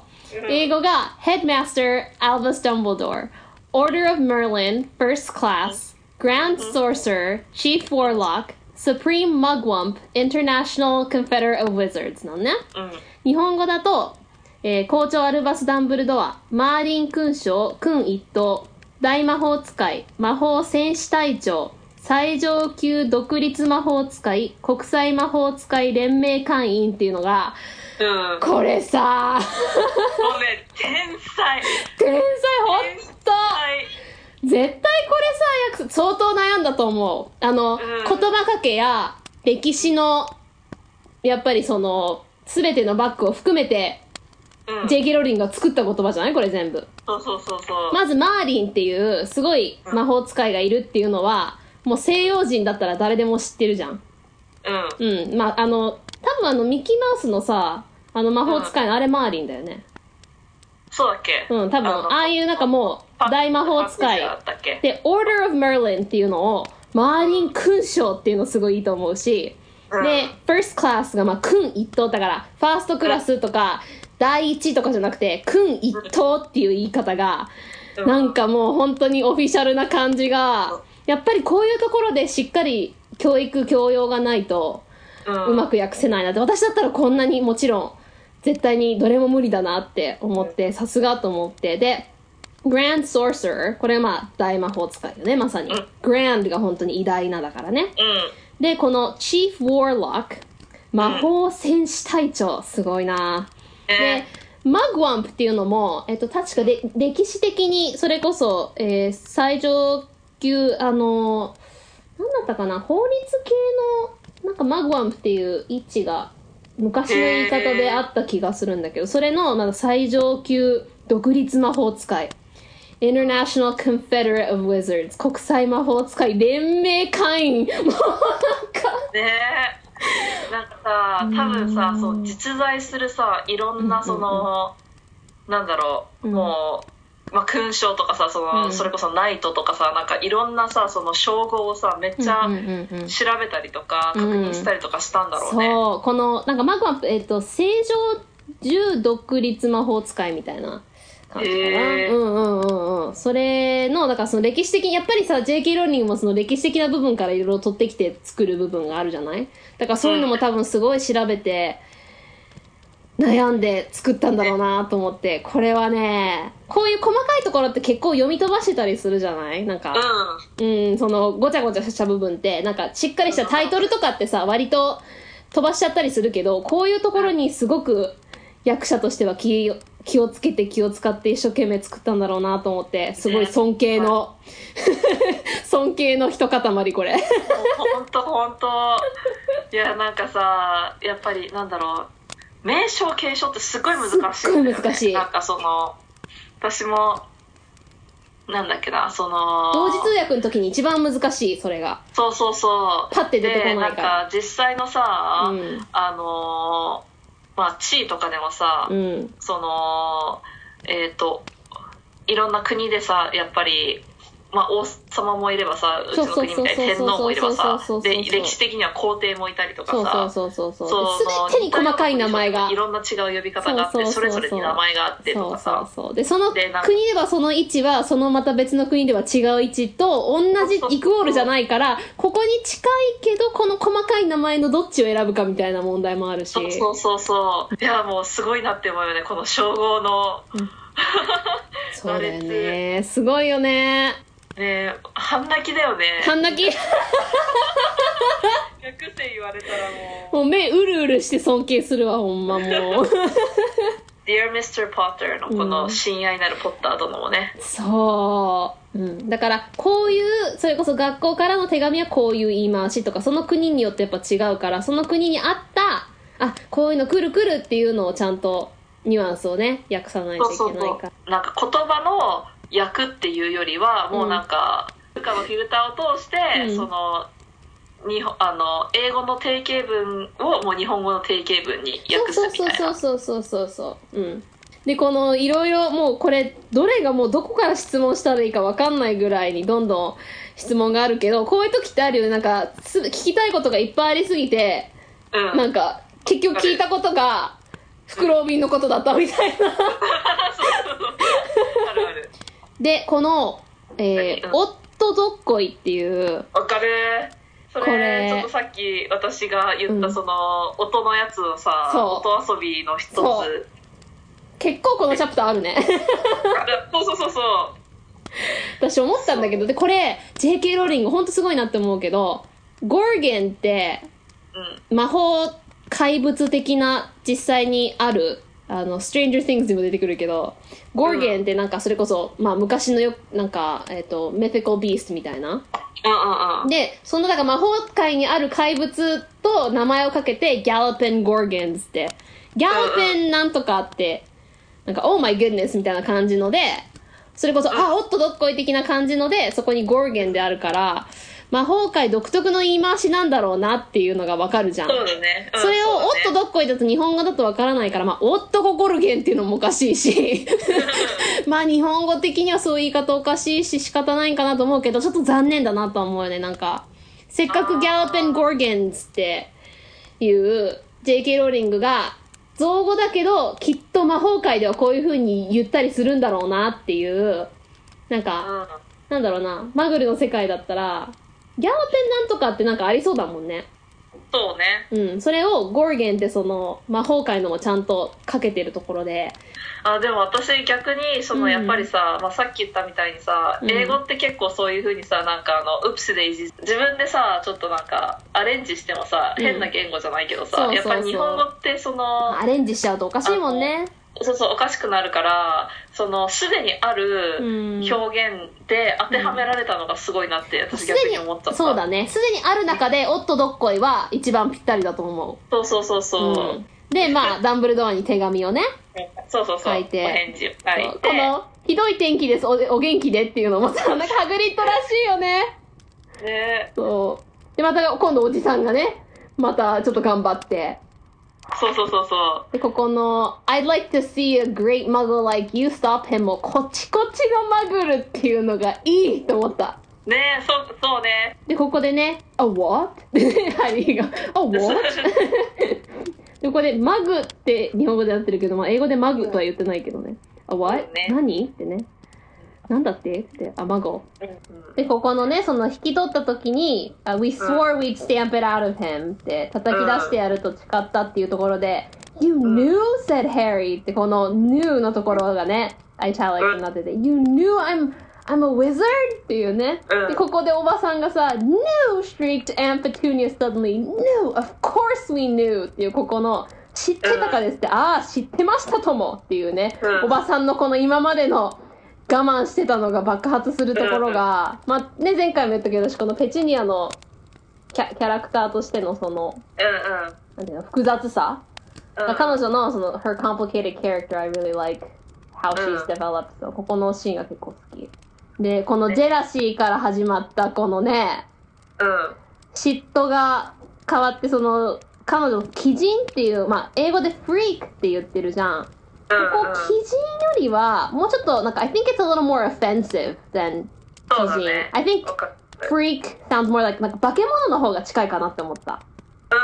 英語が Headmaster Albus Dumbledore Order of Merlin First Class Grand Sorcerer Chief Warlock Supreme Mugwump International Confederate of Wizards なのね日本語だと、えー校長アルバス・ダンブルドア、マーリン勲章、勲一等、大魔法使い、魔法戦士隊長、最上級独立魔法使い、国際魔法使い連盟会員っていうのが、うん。これさ、もうね天才。天才ほんと。はい絶対これさ、相当悩んだと思う。あの、ん。言葉かけや歴史の、やっぱりその、すべてのバックを含めて、うん。J.K. ローリングが作った言葉じゃない？これ全部。そうそうそうそう。まずマーリンっていうすごい魔法使いがいるっていうのは、もう西洋人だったら誰でも知ってるじゃん。うん。うん。まあ、あの、多分あのミッキーマウスのさ、あの魔法使いのあれマーリンだよね。そうだっけ？うん、多分。のああいうなんかもう大魔法使い。で、Order of Merlin っていうのを、マーリン勲章っていうのすごいいいと思うし、うん。で、First Class がまあ勲一等だから、ファーストクラスとか、第一とかじゃなくて、勲一等っていう言い方が、うん。なんかもう本当にオフィシャルな感じが、やっぱりこういうところでしっかり教育教養がないと、うまく訳せないなって、私だったらこんなにもちろん、絶対にどれも無理だなって思って、さすがと思って、で、Grand Sorcerer これはまあ大魔法使いよねまさに、うん。Grand が本当に偉大なだからね。うん。でこの Chief Warlock 魔法戦士隊長。すごいな。でえマグワンプっていうのも、えっと、確かで歴史的にそれこそ、えー最上級あのなんだったかな法律系のなんかマグワンプっていう位置が昔の言い方であった気がするんだけどそれのまだ最上級独立魔法使い。International Confederate of Wizards 国際魔法使い連盟会員。もうなんかー、ねえ。なんかさ多分さそう実在するさいろんなその、なんだろう、うん。もう、まあ、勲章とかさその、うん。それこそナイトとかさなんかいろんなさその称号をさめっちゃ調べたりとかうん確認したりとかしたんだろうね、そうこのなんかマグワンプえっ、と正常重独立魔法使いみたいな感じかな、へー。うんうんうんうん。それのだからその歴史的にやっぱりさ JK ローリングもその歴史的な部分からいろいろ取ってきて作る部分があるじゃない？だからそういうのも多分すごい調べて悩んで作ったんだろうなと思ってこれはねこういう細かいところって結構読み飛ばしてたりするじゃない？なんか、うん、そのごちゃごちゃした部分ってなんかしっかりしたタイトルとかってさ割と飛ばしちゃったりするけどこういうところにすごく役者としては気を気をつけて気を使って一生懸命作ったんだろうなと思ってすごい尊敬の [laughs] 尊敬の一塊これ。[laughs] ほんとほんと。いやなんかさやっぱりなんだろう名称継承ってすごい難しいね、すっごい難しい。なんかその私もなんだっけなその同時通訳の時に一番難しいそれが。そうそうそう。パッて出てこないから。でなんか実際のさ、うん。あのーまあ地位とかでもさ、うん。そのえっ、といろんな国でさやっぱりまあ王様もいればさうちの国みたいに天皇もいればさ歴史的には皇帝もいたりとかそうそうそうそうそう全てに細かい名前がいろんな違う呼び方があってそうそれぞれに名前があってそうかさそうそうでその国ではその位置はそのまた別の国では違う位置と同じイクオールじゃないからここに近いけどこの細かい名前のどっちを選ぶかみたいな問題もあるしそうそうそうそういやもうすごいなって思うよねこの称号のそうだよねすごいよねね半泣きだよね。半泣き？[laughs] 略姓言われたらもう。もう目うるうるして尊敬するわほんまもう。[laughs] Dear Mr. Potter のこの親愛なるポッター殿もね、そう、うん、だからこういうそれこそ学校からの手紙はこういう言い回しとかその国によってやっぱ違うからその国に合ったあこういうの来る来るっていうのをちゃんとニュアンスをね訳さないといけないから。う。なんか言葉の訳っていうよりはもうなんか、のフィルターを通して、うん。その日本あの英語の定型文をもう日本語の定型文に訳すそうみたいな。そうそうそうそうそううん。でこのいろいろもうこれどれがもうどこから質問したらいいか分かんないぐらいにどんどん質問があるけどこういう時ってあるよね。なんかす聞きたいことがいっぱいありすぎてうん。なんか結局聞いたことが袋瓶のことだったみたいな。[laughs] そうそうそう。あるあるでこの、えー何うんオットドッコイっていうわかる。そこれ。れちょっとさっき私が言うん。ったその音のやつのさ、そう。音遊びの一つ。そう。結構このチャプターあるね。そうそうそうそう。私思ったんだけどでこれ JK ローリングほんとすごいなって思うけど Gorgon ってうん。魔法怪物的な実際にあるあの Stranger Things にも出てくるけど Gorgon ってなんかそれこそ、まあ昔のよなんかえっ、と Mythical Beast みたいな。うんうんうんでそのなんか魔法界にある怪物と名前をかけて Galloping Gorgons って。Galloping なんとかってなんか Oh my goodness みたいな感じのでそれこそあおっとどっこい的な感じのでそこに Gorgon であるから魔法界独特の言い回しなんだろうなっていうのがわかるじゃん。そうだね、うんそれを「おっとどっこい」だと日本語だとわからないから、まあ、おっとこゴルゲンっていうのもおかしいし。[laughs] まあ日本語的にはそういう言い方おかしいし仕方ないんかなと思うけどちょっと残念だなとは思うよね。なんかせっかく Galloping Gorgons っていう JK ローリングが造語だけどきっと魔法界ではこういう風に言ったりするんだろうなっていうなんか、うん。なんだろうな。マグルの世界だったらギャロペンなんとかってなんかありそうだもんね。そうね。うん。それをゴーゲンってその魔法界のもちゃんとかけてるところで、あでも私逆にそのうん。やっぱりさ、まあ、さっき言ったみたいにさ、うん。英語って結構そういう風にさなんかあのウプスでいじ自分でさちょっとなんかアレンジしてもさ、うん。変な言語じゃないけどさ、そうそうそう。やっぱり日本語ってそのアレンジしちゃうとおかしいもんね。そうそうおかしくなるからそのすでにあるうん表現で当てはめられたのがすごいなって私逆に思っちゃった、そうだね。すでにある中で、おっとどっこいは一番ぴったりだと思そうそうそうう。そう、うん。で、まあ、ダンブルドアに手紙をね、そうそうそう書いてお返事を書いこての、ひどい天気です、おお元気でっていうのもさ、なんかハグリッドらしいよね。ねそう。で、また今度おじさんがね、またちょっと頑張って。そうそうそうそうで、ここの、I'd like to see a great muggle like you stop him も、こっちこっちのマグルっていうのがいいと思った。ねそうそうねで、ここでね、a what? でハリーが、a what? [laughs] で、ここで、マグって日本語でなってるけど、まあ、英語でマグとは言ってないけどね。a what? ね何？ってね。なんだって？って、あ、マゴ。うんうんで、ここのね、その引き取った時に、あ We swore we'd stamp it out of him って叩き出してやると誓ったっていうところで、You knew? said Harry ってこの knew のところがね、italic になってて、You knew I'm, I'm a wizard? っていうね。うんで、ここでおばさんがさ、No! shrieked Aunt Petunia suddenly. No! Of course we knew! っていうここの、知ってたかですって、ああ、知ってましたともっていうね、うんおばさんのこの今までの我慢してたのが爆発するところが、まあね、前回も言ったけど、私このペチュニアのキャキャラクターとしてのその、うんうんなんていうの、複雑さ、うん彼女のその、her complicated character, I really like how she's うん developed. そうここのシーンが結構好き。で、このジェラシーから始まったこのね、うん嫉妬が変わって、その、彼女、鬼人っていう、まあ、英語で freak って言ってるじゃん。ここ、鬼人よりは、もうちょっと、なんか、I think it's a little more offensive than そうだ鬼人。ね I think freak sounds more like, なんか化け物の方が近いかなって思った。う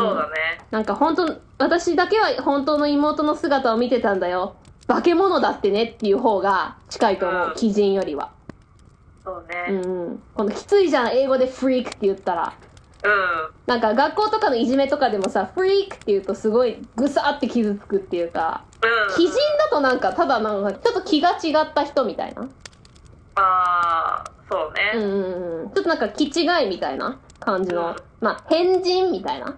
んそうだねなんか本当、私だけは本当の妹の姿を見てたんだよ。化け物だってねっていう方が近いと思う。うん鬼人よりは。そううねんうん。このきついじゃん、英語で freak って言ったら。うん。なんか学校とかのいじめとかでもさ、freak って言うとすごいぐさって傷つくっていうか、うん。鬼人だとなんかただなんかちょっと気が違った人みたいな。ああそうね。うんうんうん。ちょっとなんか気違いみたいな感じの、うん。まあ変人みたいな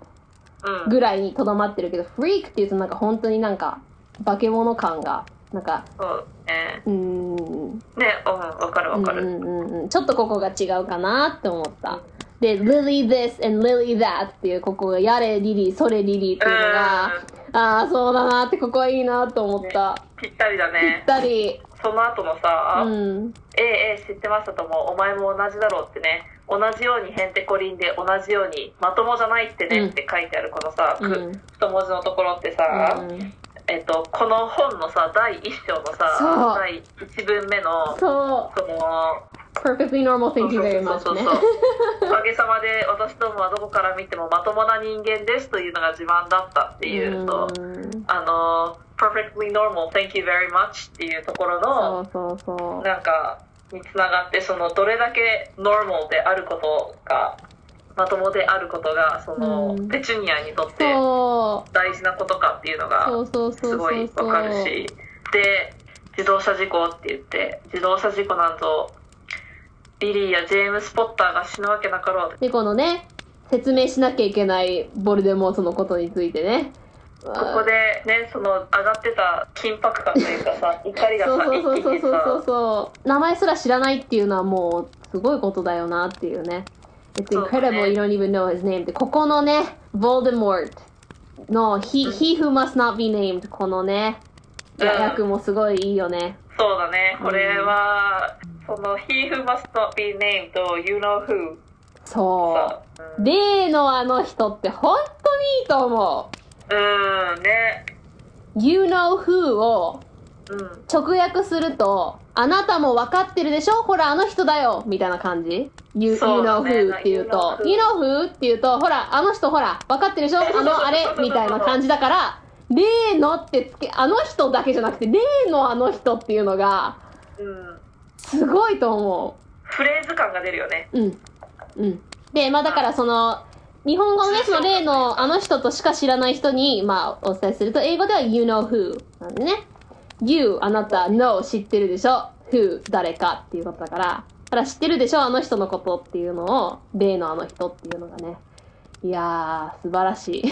うん。ぐらいにとどまってるけど、フリークって言うとなんか本当になんか化け物感が、なんか、そうね。うーん、うんねうんわかるわかる。うんうんうん、ちょっとここが違うかなって思った。で、Lily this and Lily that っていうここがやれリリー、それリリーっていうのが、ああ、そうだなってここはいいなと思った。ぴったりだぴっねたり。その後のさうん。「ええええ知ってましたともお前も同じだろう」ってね同じようにへんてこりんで同じようにまともじゃないってねって書いてあるこのさ、くうん太文字のところってさ、うんえっと、この本のさ第一章のさ第一文目のそそのう。Perfectly normal, thank you very そう much ねそうそう。おかげさまで私どもはどこから見てもまともな人間ですというのが自慢だったっていうと、うんあの perfectly normal thank you very much っていうところのそうそうそう。なんかにつながってそのどれだけ normal であることがまともであることがその、うんペチュニアにとって。大事なことかっていうのがすごいわかるしで自動車事故って言って自動車事故なんぞリリーやジェームス・ポッターが死ぬわけなかろうで、このね、説明しなきゃいけないボルデモートのことについてね。ここでねその上がってた緊迫感というかさ [laughs] 怒りがさそうそうそうそうそうそうさそう。名前すら知らないっていうのはもう、すごいことだよなっていうね。It's そうだ incredible ね you don't even know his name. で、ここのね、ボルデモートの he, he who must not be named このね、うん役もすごいいいよね。そうだねこれは、その He who must not be named と You know who そさ、う。例のあの人って本当にいいと思う。んうんね。う。You know who をうん。直訳すると、あなたも分かってるでしょ？ほら、あの人だよ。みたいな感じ。you, you そうだ know ね who っていうと、You You know who っていうと、ほら、あの人ほら、分かってるでしょ？あのあれみたいな感じだから、例のってつけ、あの人だけじゃなくて、例のあの人っていうのが、うんすごいと思フレーズ感が出るよねう。うん。うん。で、まあだからその、日本語のね、その例のあの人としか知らない人に、まあ、お伝えすると、英語では you know who なんでね。you あなた know 知ってるでしょ who 誰かっていうことだから、だから知ってるでしょあの人のことっていうのを、例のあの人っていうのがね。いやー、素晴らしい。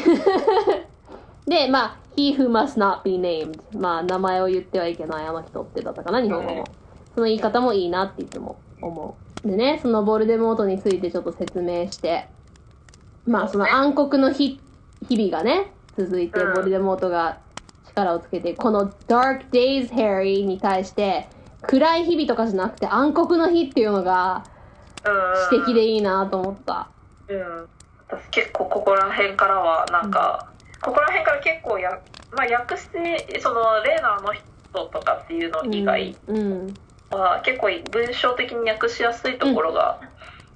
[laughs] で、まあ、he who must not be named。まあ、名前を言ってはいけないあの人ってだったかな、日本語も。その言い方もいいなっていつも思う。でね、そのボルデモートについてちょっと説明して、まあ、その暗黒の日、日々がね、続いて、うんボルデモートが力をつけて、この Dark Days Harry に対して、暗い日々とかじゃなくて暗黒の日っていうのがうん素敵でいいなと思った。うん私結構ここら辺からはなんか、ここら辺から結構や、まあ、訳してそのレーナーの人とかっていうの以外うん。うんは結構文章的に訳しやすいところが、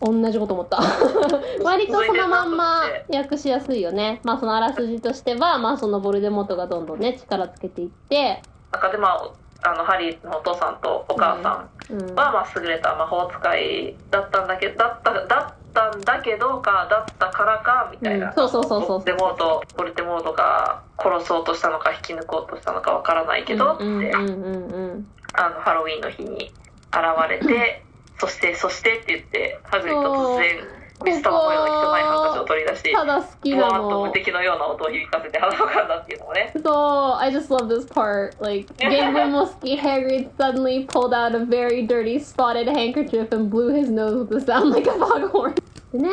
同じこと思った。[laughs] 割とそのまんま訳しやすいよね。まあそのあらすじとしては、まあそのボルデモートがどんどんね、力つけていって、なんかでまああのハリーのお父さんとお母さうん。ん。は、まあ、優れた魔法使いだったんだけどだっただったんだけどかだったからかみたいな、うん。そうそうそうそうボルテモートボルテモートが殺そうとしたのか引き抜こうとしたのかわからないけどって、うんうんうんうん。あのハロウィンの日に現れてそしてそしてって言ってハグリッド突然水玉模様の汚いハンカチを取り出し、ただ好きなふわっと無の。敵のような音を響かせてっていうのもね。そう、I just love this part. Like, 原文も好き、Hagrid suddenly pulled out a very dirty spotted handkerchief and blew his nose with a sound like a foghorn. でね、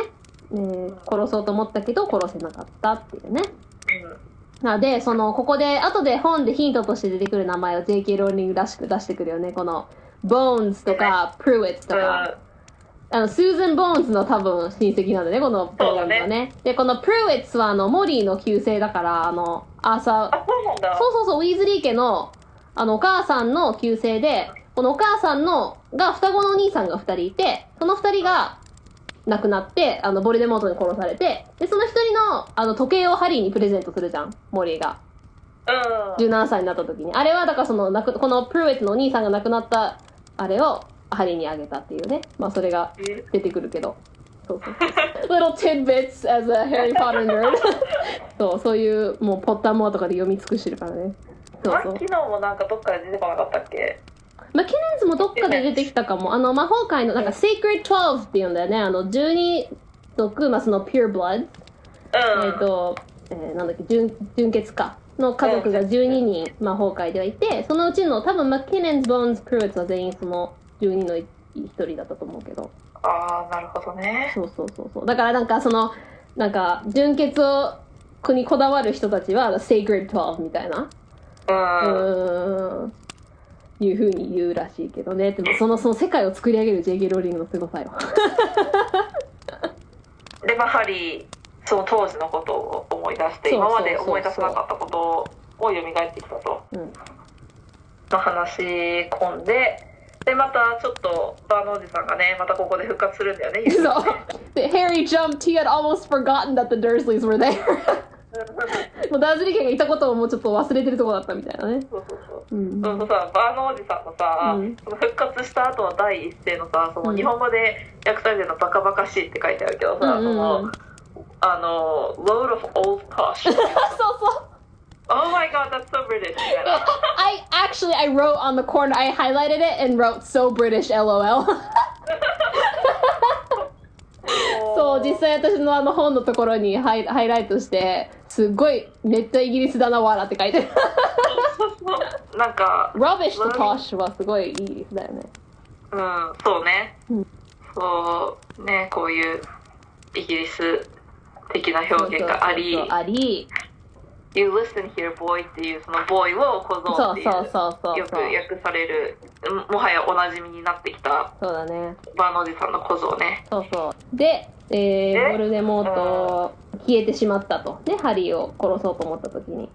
えー殺そうと思ったけど殺せなかったっていうね。なので、その、ここで、後で本でヒントとして出てくる名前を J.K. ローリングらしく出してくるよね。この、Bones とか、Pruitt とうんか。あの、スーザン・ボーンズの多分親戚なんだね、このプログラムがね。で、この Pruitts はあの、モリーの旧姓だから、あの、アーサー、あそうなんだそうそうそう、ウィーズリー家の、あの、お母さんの旧姓で、このお母さんの、が双子のお兄さんが二人いて、その二人が亡くなって、あの、ボルデモートに殺されて、で、その一人の、あの、時計をハリーにプレゼントするじゃん、モリーが。うん17歳になった時に。あれは、だからその、なくこのプルウェットのお兄さんが亡くなった、あれを、ハリーにあげたっていうね。まあ、それがえ？出てくるけど。そうそうそう。little tidbits as a Harry Potter nerd. [laughs] そう、そういう、もう、ポッターモアとかで読み尽くしてるからね。そうそうマキ。ノもなんかどっかで出てこなかったっけ？まあ、ケネンズもどっかで出てきたかも。あの、魔法界の、なんか、Sacred 12って言うんだよね。あの、12族、まあ、その Pure Blood。うんえっ、と、えーなんだっけ、純、純血か。の家族が12人魔法界ではいて、そのうちの多分、マッケネンズ、ボーンズ、プルーツは全員その12の一人だったと思うけど。ああなるほどねそうそうそうそう。だからなんかその、なんか、純血を、にこだわる人たちは、Sacred 12みたいな。うん、うーん。いう風に言うらしいけどね。でもその、その世界を作り上げる J.K. ローリングの凄さよ。[laughs] でまあハリーその当時のことを思い出して今まで思い出せなかったことを蘇ってきたとうん。の話し込んででまたちょっとバーのおじさんがねまたここで復活するんだよね [laughs] そう。で、Harry jumped, he had almost forgotten that the Dursleys were there. [laughs] もうダーズリー家がいたことをもうちょっと忘れてるとこだったみたいなね。そうそうそううん。そうそうさバーのおじさんのさ、うんその復活した後の第一声のさその日本語で訳されてるのバカバカしいって書いてあるけどさ、うんうんうんそのあの load of old posh そうそう。oh my god that's so British I actually I wrote on the corner I highlighted it and wrote so British LOL そう。実際私のあの本のところにハイハイライトしてすっごいめっちゃイギリスだなわらって書いて。る [laughs] なんか Rubbish to posh はすごいイギリスだよね。うんそうね、うん。そうねこういうイギリス的な表現があり。あり You listen here boy っていうそのボーイを小僧っていうそうそうそうそう。よく訳されるもはやおなじみになってきたそうだね。バーのおじさんの小僧ね。そうそう。で、えー、えボルデモート消えてしまったと。ねハリーを殺そうと思った時に。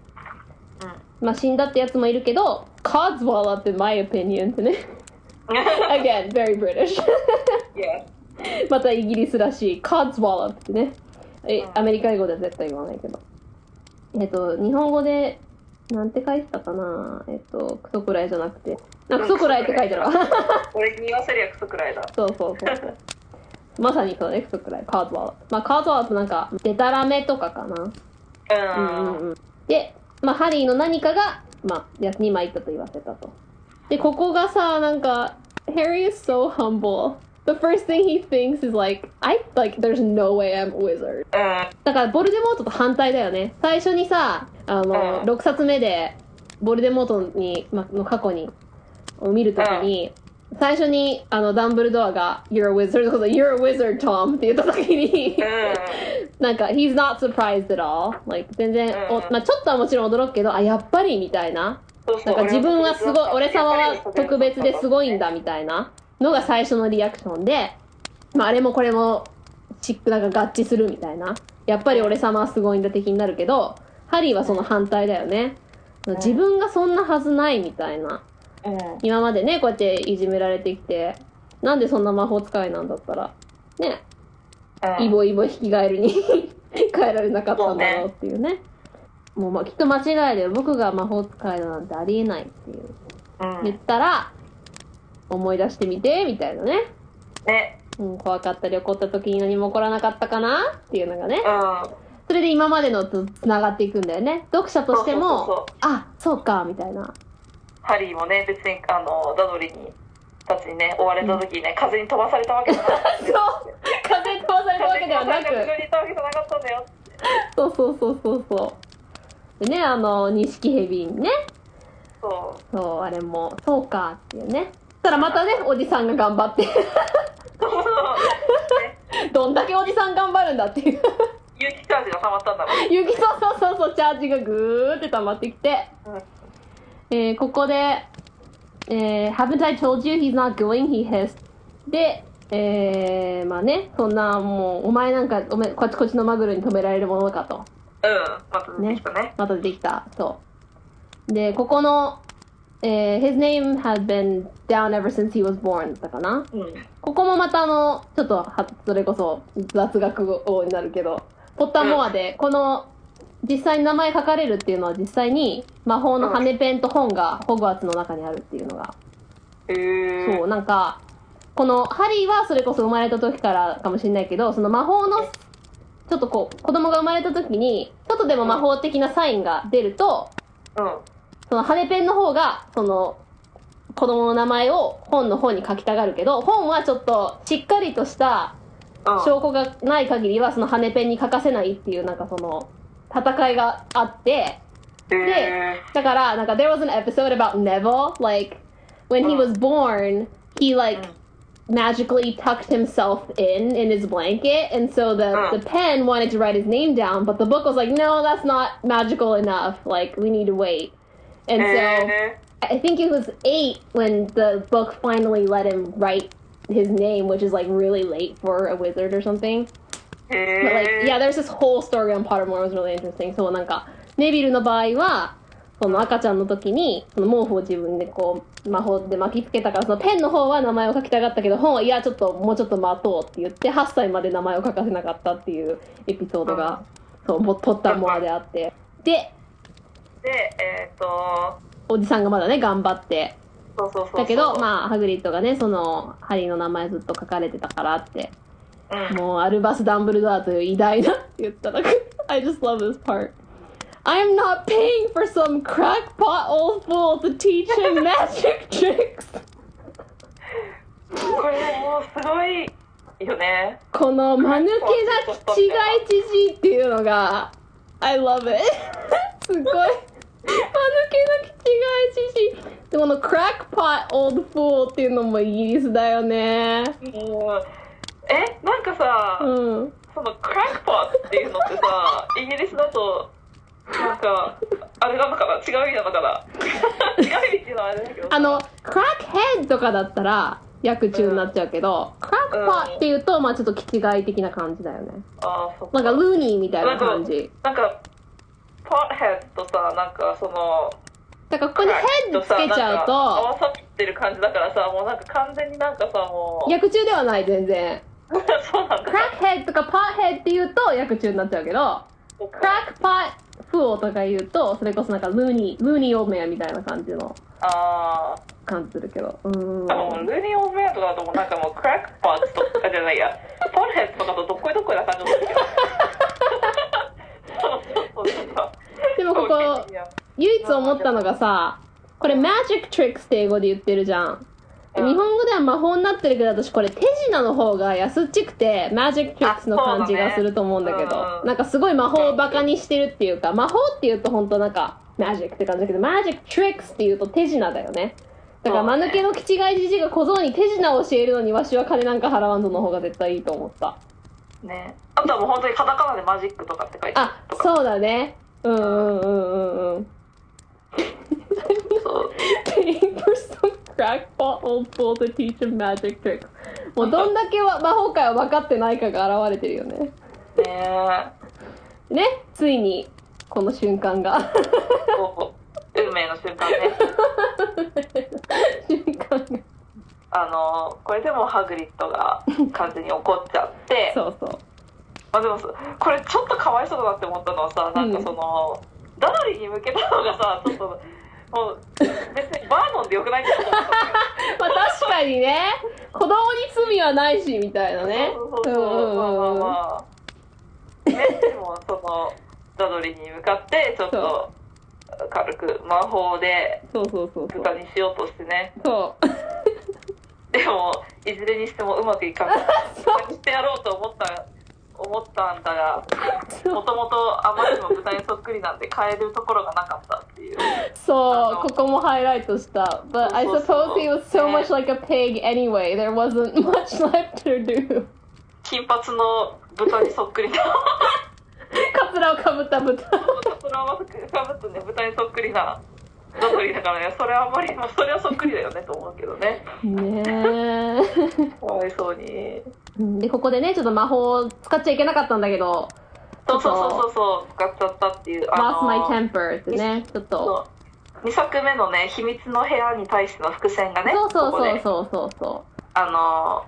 まあ死んだってやつもいるけど Codswallop in my opinion ってね。[laughs] Again, very British. [laughs] またイギリスらしい Codswallop ってね。えアメリカ英語では絶対言わないけどえっと日本語でなんて書いてたかな？えっとクソくらいじゃなくてあクソくらいって書いてあるわ [laughs] 俺に言わせりゃクソくらいだそうそうそうそうまさにそのネクストくらい、カーズワード。まあ、カーズワードなんか、デタラメとかかな。うん。うんうんうん。で、まあ、ハリーの何かが、まあ、やに参ったと言わせたと。で、ここがさ、なんか、Harry is so humble. The first thing he thinks is like, I, like, there's no way I'm a wizard. うん。だから、ボルデモートと反対だよね。最初にさ、あの、うん6冊目で、ボルデモートに、ま、の過去に、を見るときに、最初に、あの、ダンブルドアが、You're a wizard, You're a wizard, Tom! って言ったときに、うん。なんか、he's not surprised at all. Like, 全然、おうんまあちょっとはもちろん驚くけど、あ、やっぱりみたいな。そうそうなんか自分はすごい、俺様は特別ですごいんだ。だみたいなのが最初のリアクションで、まああれもこれも、しなんか合致するみたいな。やっぱり俺様はすごいんだ的になるけど、ハリーはその反対だよね。自分がそんなはずないみたいな。うん。今までね、こうやっていじめられてきて、なんでそんな魔法使いなんだったら、ね、うん。イボイボ引きガエルに [laughs] 変えられなかったんだろうっていうね。もうまあきっと間違いで僕が魔法使いだなんてありえないっていう。うん。言ったら、思い出してみて、みたいなね。ね。うん、怖かったり怒った時に何も起こらなかったかなっていうのがね。うん。それで今までのと繋がっていくんだよね。読者としても、そうそうそうそうあ、そうか、みたいな。ハリーもね、別に、あの、ダドリに、たちにね、追われた時にね、風に飛ばされたわけじゃなくて。[laughs] そう風に飛ばされたわけではなく風に飛ばされて後ろにいたわけじゃなかったんだよ。そうそうそうそうそう。でね、あの、錦蛇にね、そう。そう、あれも、そうかっていうね。たらまたね、おじさんが頑張って。どんだけおじさん頑張るんだっていう。有機チャージが溜まったんだろう。雪そうそうそうそう、チャージがぐーって溜まってきて。うんえーここで、えー Haven't I told you he's not going? He hissed. で、えー、まあね、そんなもう、お前なんかおめこっちこっちのマグロに止められるものかと。うん。また出てきたね。また出てきた。そう。で、ここの、えー His name had been down ever since he was born だかな？うん。ここもまたあの、ちょっとは、それこそ雑学王になるけど、ポッターモアで、この、実際に名前書かれるっていうのは実際に魔法の羽ペンと本がホグワーツの中にあるっていうのが。へー。そう、なんか、このハリーはそれこそ生まれた時からかもしれないけど、その魔法の、ちょっとこう、子供が生まれた時に、ちょっとでも魔法的なサインが出ると、うん。その羽ペンの方が、その、子供の名前を本の方に書きたがるけど、本はちょっとしっかりとしたうん。証拠がない限りはその羽ペンに書かせないっていうなんかその戦いがあってへだからなんか there was an episode about Neville like when he was born he like magically tucked himself in in his blanket and so the Mm. the pen wanted to write his name down but the book was like no that's not magical enough like we need to wait and ー。so へ I think it was eight when the book finally let him write his name, which is like really late for a wizard or something. But like, ー。yeah, there's this whole story on Pottermore was really interesting. そうなんか、ネビルの場合は、その赤ちゃんの時に、その毛布を自分でこう、魔法で巻きつけたから、そのペンの方は名前を書きたがったけど、本はいや、ちょっと、もうちょっと待とうって言って、8歳まで名前を書かせなかったっていうエピソードが、そう、ポポッターモアであって。で、で、えっ、と、おじさんがまだね、頑張って、そうそうそう。だけど、まあ、ハグリッドがね、その、ハリーの名前ずっと書かれてたからって、うん。もう、アルバス・ダンブルドアという偉大なって言ったら、[laughs] I just love this part. I'm not paying for some crackpot old fool to teach him [laughs] magic tricks. これもうすごいよね。この、間抜けな気違い知事っていうのが、I love it. [laughs] すごい。間抜けな気違い知事。で、この crackpot old fool っていうのもイギリスだよね。うんえ、なんかさ、うん。そのクラックポットっていうのってさ、[laughs] イギリスだと、なんか、あれなのかな？違う意味なのかな？[laughs] 違う意味っていうのはあれだけど。あの、クラックヘッドとかだったら、訳中になっちゃうけど、クラックポッっていうと、まあちょっと気違い的な感じだよね。あーそっなんか、ルーニーみたいな感じ。なんか、ポットヘッドとさ、なんかその、だから、ここにヘッドつけちゃうなんか合と、わさってる感じだからさ、もうなんか完全になんかさ、もう、訳中ではない、全然。[laughs] そうなんだ。ク。ラックヘッドとかポッヘッドっていうと、訳中になっちゃうけど、クラックポッフオとか言うとそれこそなんかルーニールーニーオーメアみたいな感じのあ感じするけど。うーん。あもうルーニー・オーベアとかだともうなんかもうクラックパーツとかじゃないや。[laughs] ポンヘッドとかとどっこいどっこいな感じもするけどでもここ唯一思ったのがさこれマジックトリックスって英語で言ってるじゃん。日うん。本語では魔法になってるけど私これ手品の方が安っちくてマジックトリックスの感じがすると思うんだけどねうんなんかすごい魔法をバカにしてるっていうか魔法って言うと本当なんかマジックって感じだけどマジックトリックスって言うと手品だよね。だから間抜けの気違いじじいが小僧に手品を教えるのにわしは金なんか払わんぞの方が絶対いいと思った。ねあとはもう本当にカタカナでマジックとかって書いてあとか。そうだね。うんうんうんうんうん。そう。Paying for some crackpot old fool to teach him magic tricks もうどんだけは魔法界を分かってないかが現れてるよね。ね。えねついにこの瞬間が。運命の瞬間ね。[laughs] 瞬間が。あのこれでもハグリッドが完全に怒っちゃって。[laughs] そうそう。まあ、でもさこれちょっとかわいそうだなって思ったのはさなんかその、ダドリーに向けたのがさ [laughs] ちょっともう別にバーノンでよくないって思ったんだまあ確かにね。子供に罪はないしみたいなね。そうそうそうまあまあまあねでもそのダドリーに向かってちょっと軽く魔法でそうそうそうそう。豚にしようとしてね。そう。でもいずれにしてもうまくいかない。[laughs] 豚にしてやろうと思った思ったんだがもともとあまりにも豚にそっくりなんで変えるところがなかったっていうそうここもハイライトした。But I suppose he was so much like a pig anyway. There wasn't [laughs] much left to do. 金髪の豚にそっくりな [laughs] カツラをかぶった豚。カツラをかぶってね豚にそっくりなだからねそれはあんまりもうそれはそっくりだよねと思うけどねねかわいそうにえ。で、ここでね、ちょっと魔法を使っちゃいけなかったんだけど、そうそうそうそうそう使っちゃったっていう lost my temper ってね、ちょっと。そう2作目のね秘密の部屋に対しての伏線がねそうそうそうそうそうそう。あの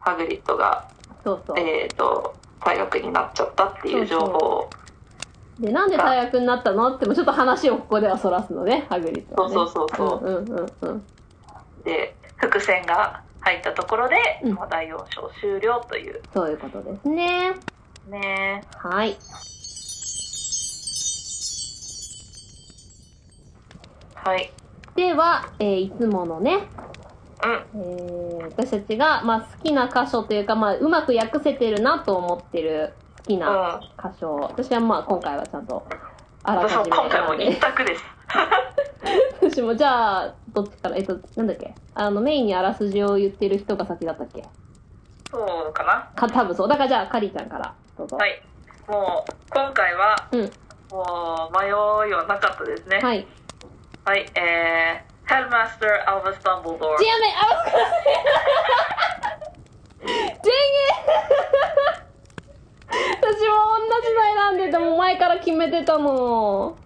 ハグリッドがそうそう。えっ、と大学になっちゃったっていう情報をで、なんで大学になったの？ってもちょっと話をここではそらすのね、ハグリッドはね。そうそうそうそう。うんうんうんうん。で伏線が入ったところで、うん。まあ、第4章終了という。そういうことですね。ね。はい。はい。では、えーいつものね、うん。えー私たちが、まあ、好きな箇所というか、まあ、うまく訳せてるなと思ってる好きな箇所を、私はまあ今回はちゃんとあらかじめ今回も一択です。[laughs] 私もじゃあどっちからえっとなんだっけ？あのメインにあらすじを言ってる人が先だったっけ？そうかな。か多分そう。だからじゃあカリちゃんから。どうぞ。はい。もう今回はうん。もう迷いはなかったですね。はい。はい、えー、ヘルマスター・アルバス・ダンブルドア Damn it! I was gonna say Dang it! 私も同じの選んでても前から決めてたの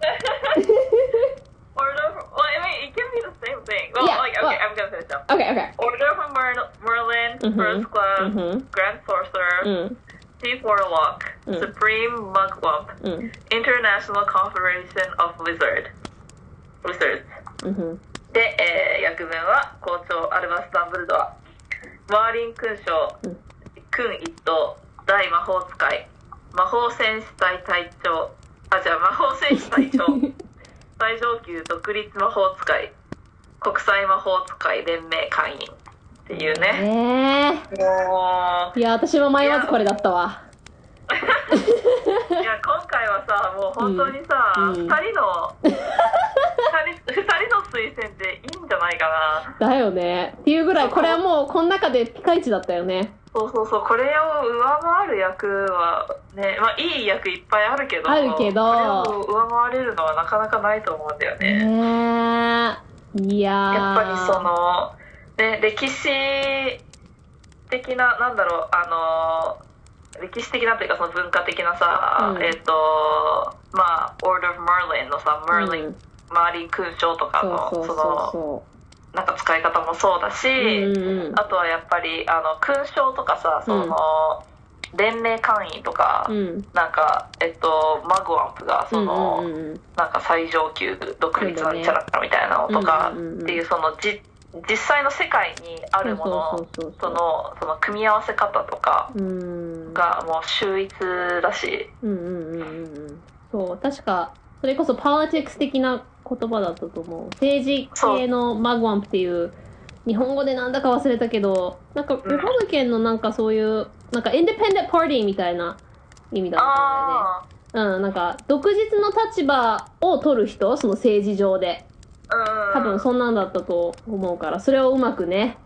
Order from, well, I mean, it can be the same thing. Well, Yeah, like, okay, well- I'm gonna finish now. OK OK Order from Mer- Merlin, Mhm, First Class, mhm. Grand Sorcerer, うん Chief Warlock, Mm. Supreme Mugwump, うん International Confederation of Wizard, Wizards. うんで、えー、訳文は校長アルバス・ダンブルドアマーリン勲章うん君一等大魔法使い。魔法戦士隊隊長。あじゃあ魔法戦士隊長。[laughs] 最上級独立魔法使い。国際魔法使い連盟会員っていうね。えもー、いや私も迷わずこれだったわ。ういや今回はさもう本当にさ、うん二人の二人二人の推薦でいいんじゃないかな。だよね。っていうぐらいこれはもうこの中でピカイチだったよねそうそうそうこれを上回る役はねまあいい役いっぱいあるけどあるけど。これを上回れるのはなかなかないと思うんだよね、ねえ。いやー。やっぱりそのね歴史的ななんだろうあの歴史的なというかその文化的なさ、うん。えっ、とまあ Order of Merlin のさ Merlin、うん。マーリン勲章とかそうのそうそそのそなんか使い方もそうだし、ううんうん。あとはやっぱりあの勲章とかさその、連盟会員とか、うん。なんか、えっと、マグワンプがその、うんうんうんうん。なんか最上級独立のキャラクターみたいなのとかうんうんうんうん。っていうそのじ実際の世界にあるものそうそうそうそそうのその組み合わせ方とかうん。がもう秀逸だし、うんうんうんうんうん。そう、確か、それこそ politics 的な言葉だったと思う。政治系のマグワンプっていう、日本語でなんだか忘れたけど、なんか、うんリパブリケンのなんかそういう、なんかインディペンデントパーティーみたいな意味だったんだよね。あうん、なんか、独自の立場を取る人、その政治上で。多分そんなんだったと思うから、それをうまくね、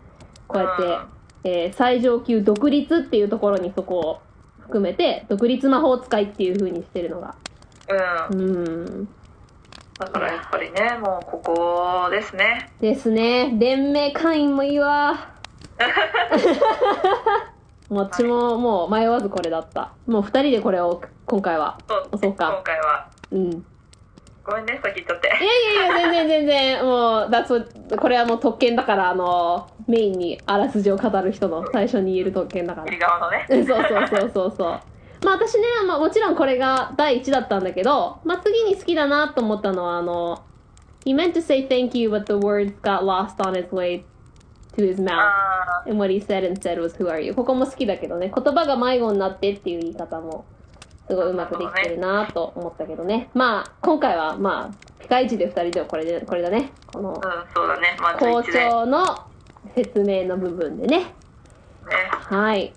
こうやって、えー最上級独立っていうところにそこを含めて、独立魔法使いっていう風にしてるのが。うん、うん。だからやっぱりねもうここですねですね。連盟会員もいいわ。[laughs] もっちももう迷わずこれだった。もう二人でこれを今回は。そうそうか今回はうん。ごめんね先言っちゃっていやいやいや、全然全然、もう、だそこれはもう特権だから、あの、メインにあらすじを語る人の最初に言える特権だから右。[laughs] 側のね [laughs] そうそうそうそうそう。まあ私ね、まあもちろんこれが第一だったんだけど、まあ次に好きだなと思ったのは、あの、He meant to say thank you, but the words got lost on its way to his mouth. あ And what he said instead was, Who are you? ここも好きだけどね、言葉が迷子になってっていう言い方も、すごいうまくできてるなと思ったけどね。まあ、今回は、まあ、ピカイチで二人ではこれで、これだね。このうん、そうだねまあ校11でね長の説明の部分でね。はい。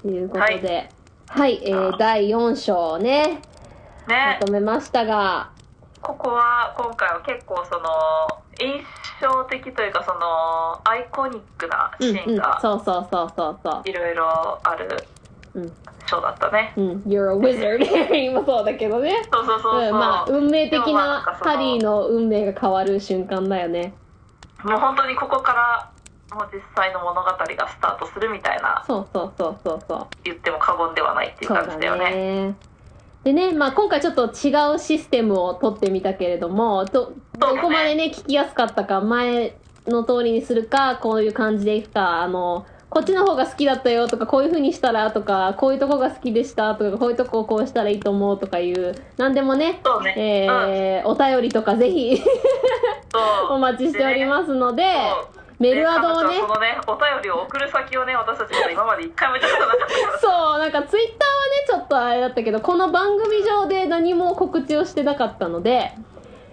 ということで、はい、えー、第4章ね、まねとめましたが、ここは今回は結構その印象的というかそのアイコニックなシうんうんーンが、そうそうそうそうそう。いろいろあるうんショーだったね。うん、You're a wizard [laughs] 今そうだけどね。そうそうそうそう。うん、まあ、運命的なハリーの運命が変わる瞬間だよね。もう本当にここからもう実際の物語がスタートするみたいなそうそうそうそうそう。言っても過言ではないっていう感じだよね。ね。でね、まあ今回ちょっと違うシステムを取ってみたけれども、ど、どこまでね、聞きやすかったか、前の通りにするか、こういう感じでいくか、あの、こっちの方が好きだったよとか、こういう風にしたらとか、こういうとこが好きでしたとか、こういうとこをこうしたらいいと思うとかいう、なんでもね、そうね。えーお便りとかぜひ [laughs] お待ちしておりますので、そうメルアドをね。そのねお便りを送る先をね私たちまだ今まで一回も言ったことなかったそう、なんかツイッターはね、ちょっとあれだったけど、この番組上で何も告知をしてなかったので、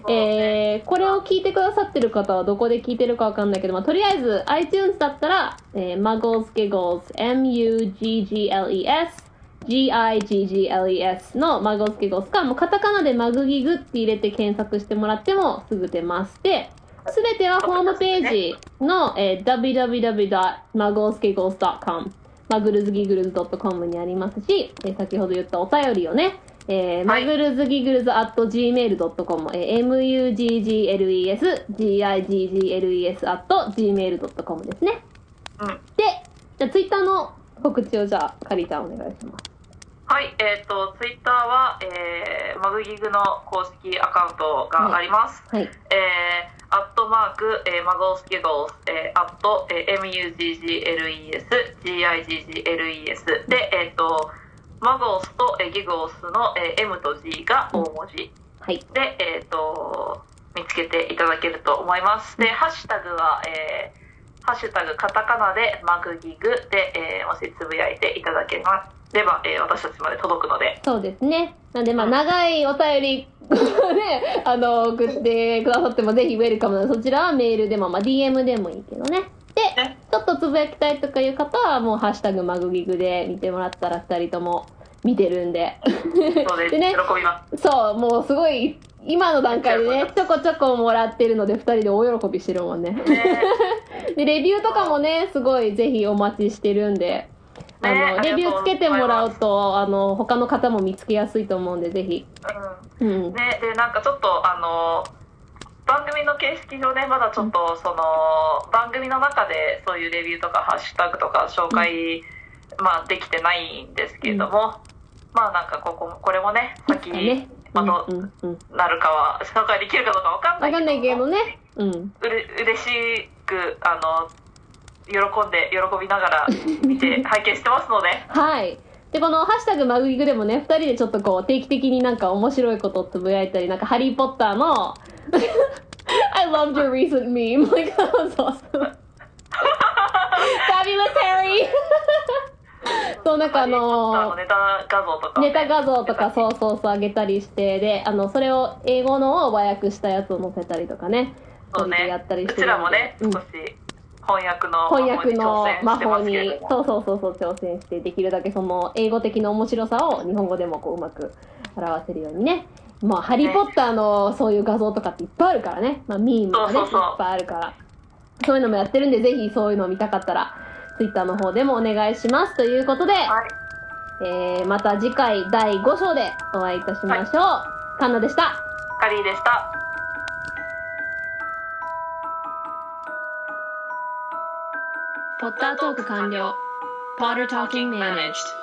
えー、これを聞いてくださってる方はどこで聞いてるかわかんないけど、まあ、とりあえず iTunes だったら、えー、Muggles Giggles M-U-G-G-L-E-S G-I-G-G-L-E-S の Muggles Giggles か、もうカタカナでマグギグって入れて検索してもらってもすぐ出ます。で、すべてはホームページの、えー www.mugglesgiggles.com マグルズギグルズ .com にありますし、えー先ほど言ったお便りをね、えーはいマグルズギグルズ gmail.com、えー muggles giggles gmail.com ですね。うんで、じゃあツイッターの告知をじゃあ、カリーちゃんお願いします。はいえっ、とツイッターは、えー、マグギグの公式アカウントがあります、はい。えー、アットマーク、えー、マゴースギゴース、えー、アット、えー、MUGGLES、GIGGLES で、えっ、と、マゴースと、えー、ギゴースの、えー、M と G が大文字はい。で、えっ、と、見つけていただけると思います。で、ハッシュタグは、えー、ハッシュタグカタカナでマグギグで、えー、もしつぶやいていただければ、えー、私たちまで届くので、そうですね。なんで、まあ、長いお便りね、[laughs] あの、送ってくださってもぜひウェルカムなそちらはメールでも、まあ、DM でもいいけどね。でね、ちょっとつぶやきたいとかいう方は、もう、ハッシュタグマグギグで見てもらったら二人とも見てるんで。ので、[laughs] でね喜びます。そう、もうすごい、今の段階でね、ちょこちょこもらってるので、二人で大喜びしてるもんね。ね [laughs] で、レビューとかもね、すごいぜひお待ちしてるんで、あの、ねレビューつけてもらうと、あの、他の方も見つけやすいと思うんで、ぜひ。うんうん。ね、でなんかちょっとあの番組の形式上ねまだちょっとその番組の中でそういうレビューとかハッシュタグとか紹介、まあできてないんですけれども、まあなんかこここれもね先にね。まうんあどうんうん。うなるかは紹介できるかどうかわかんないわかんないけどね。うん。うれ嬉しくあの喜んで喜びながら見て [laughs] 拝見してますのではい。で、このハッシュタグマグギグでもね、二人でちょっとこう定期的になんか面白いことをつぶやいたり、なんかハリーポッターの [laughs] I loved your recent meme. Like, that was awesome. Fabulous Harry! そう、なんかああののネタ画像とか、ネタ画像とかそうそうそう上げたりして、で、あの、それを英語のを和訳したやつを載せたりとかね。そうねやったりしてうちらもね、うん少し翻訳の翻訳の魔法にそうそうそうそう挑戦してできるだけその英語的な面白さを日本語でもこううまく表せるようにね。まあ「ハリー・ポッター」のそういう画像とかっていっぱいあるからね、まあ、ミームがねそうそうそう。いっぱいあるから。そういうのもやってるんでぜひそういうのを見たかったら Twitter の方でもお願いします。ということで、はい。えーまた次回第5章でお会いいたしましょう、カンナでした。カリーでした ポッタートーク完了 Potter Talking Managed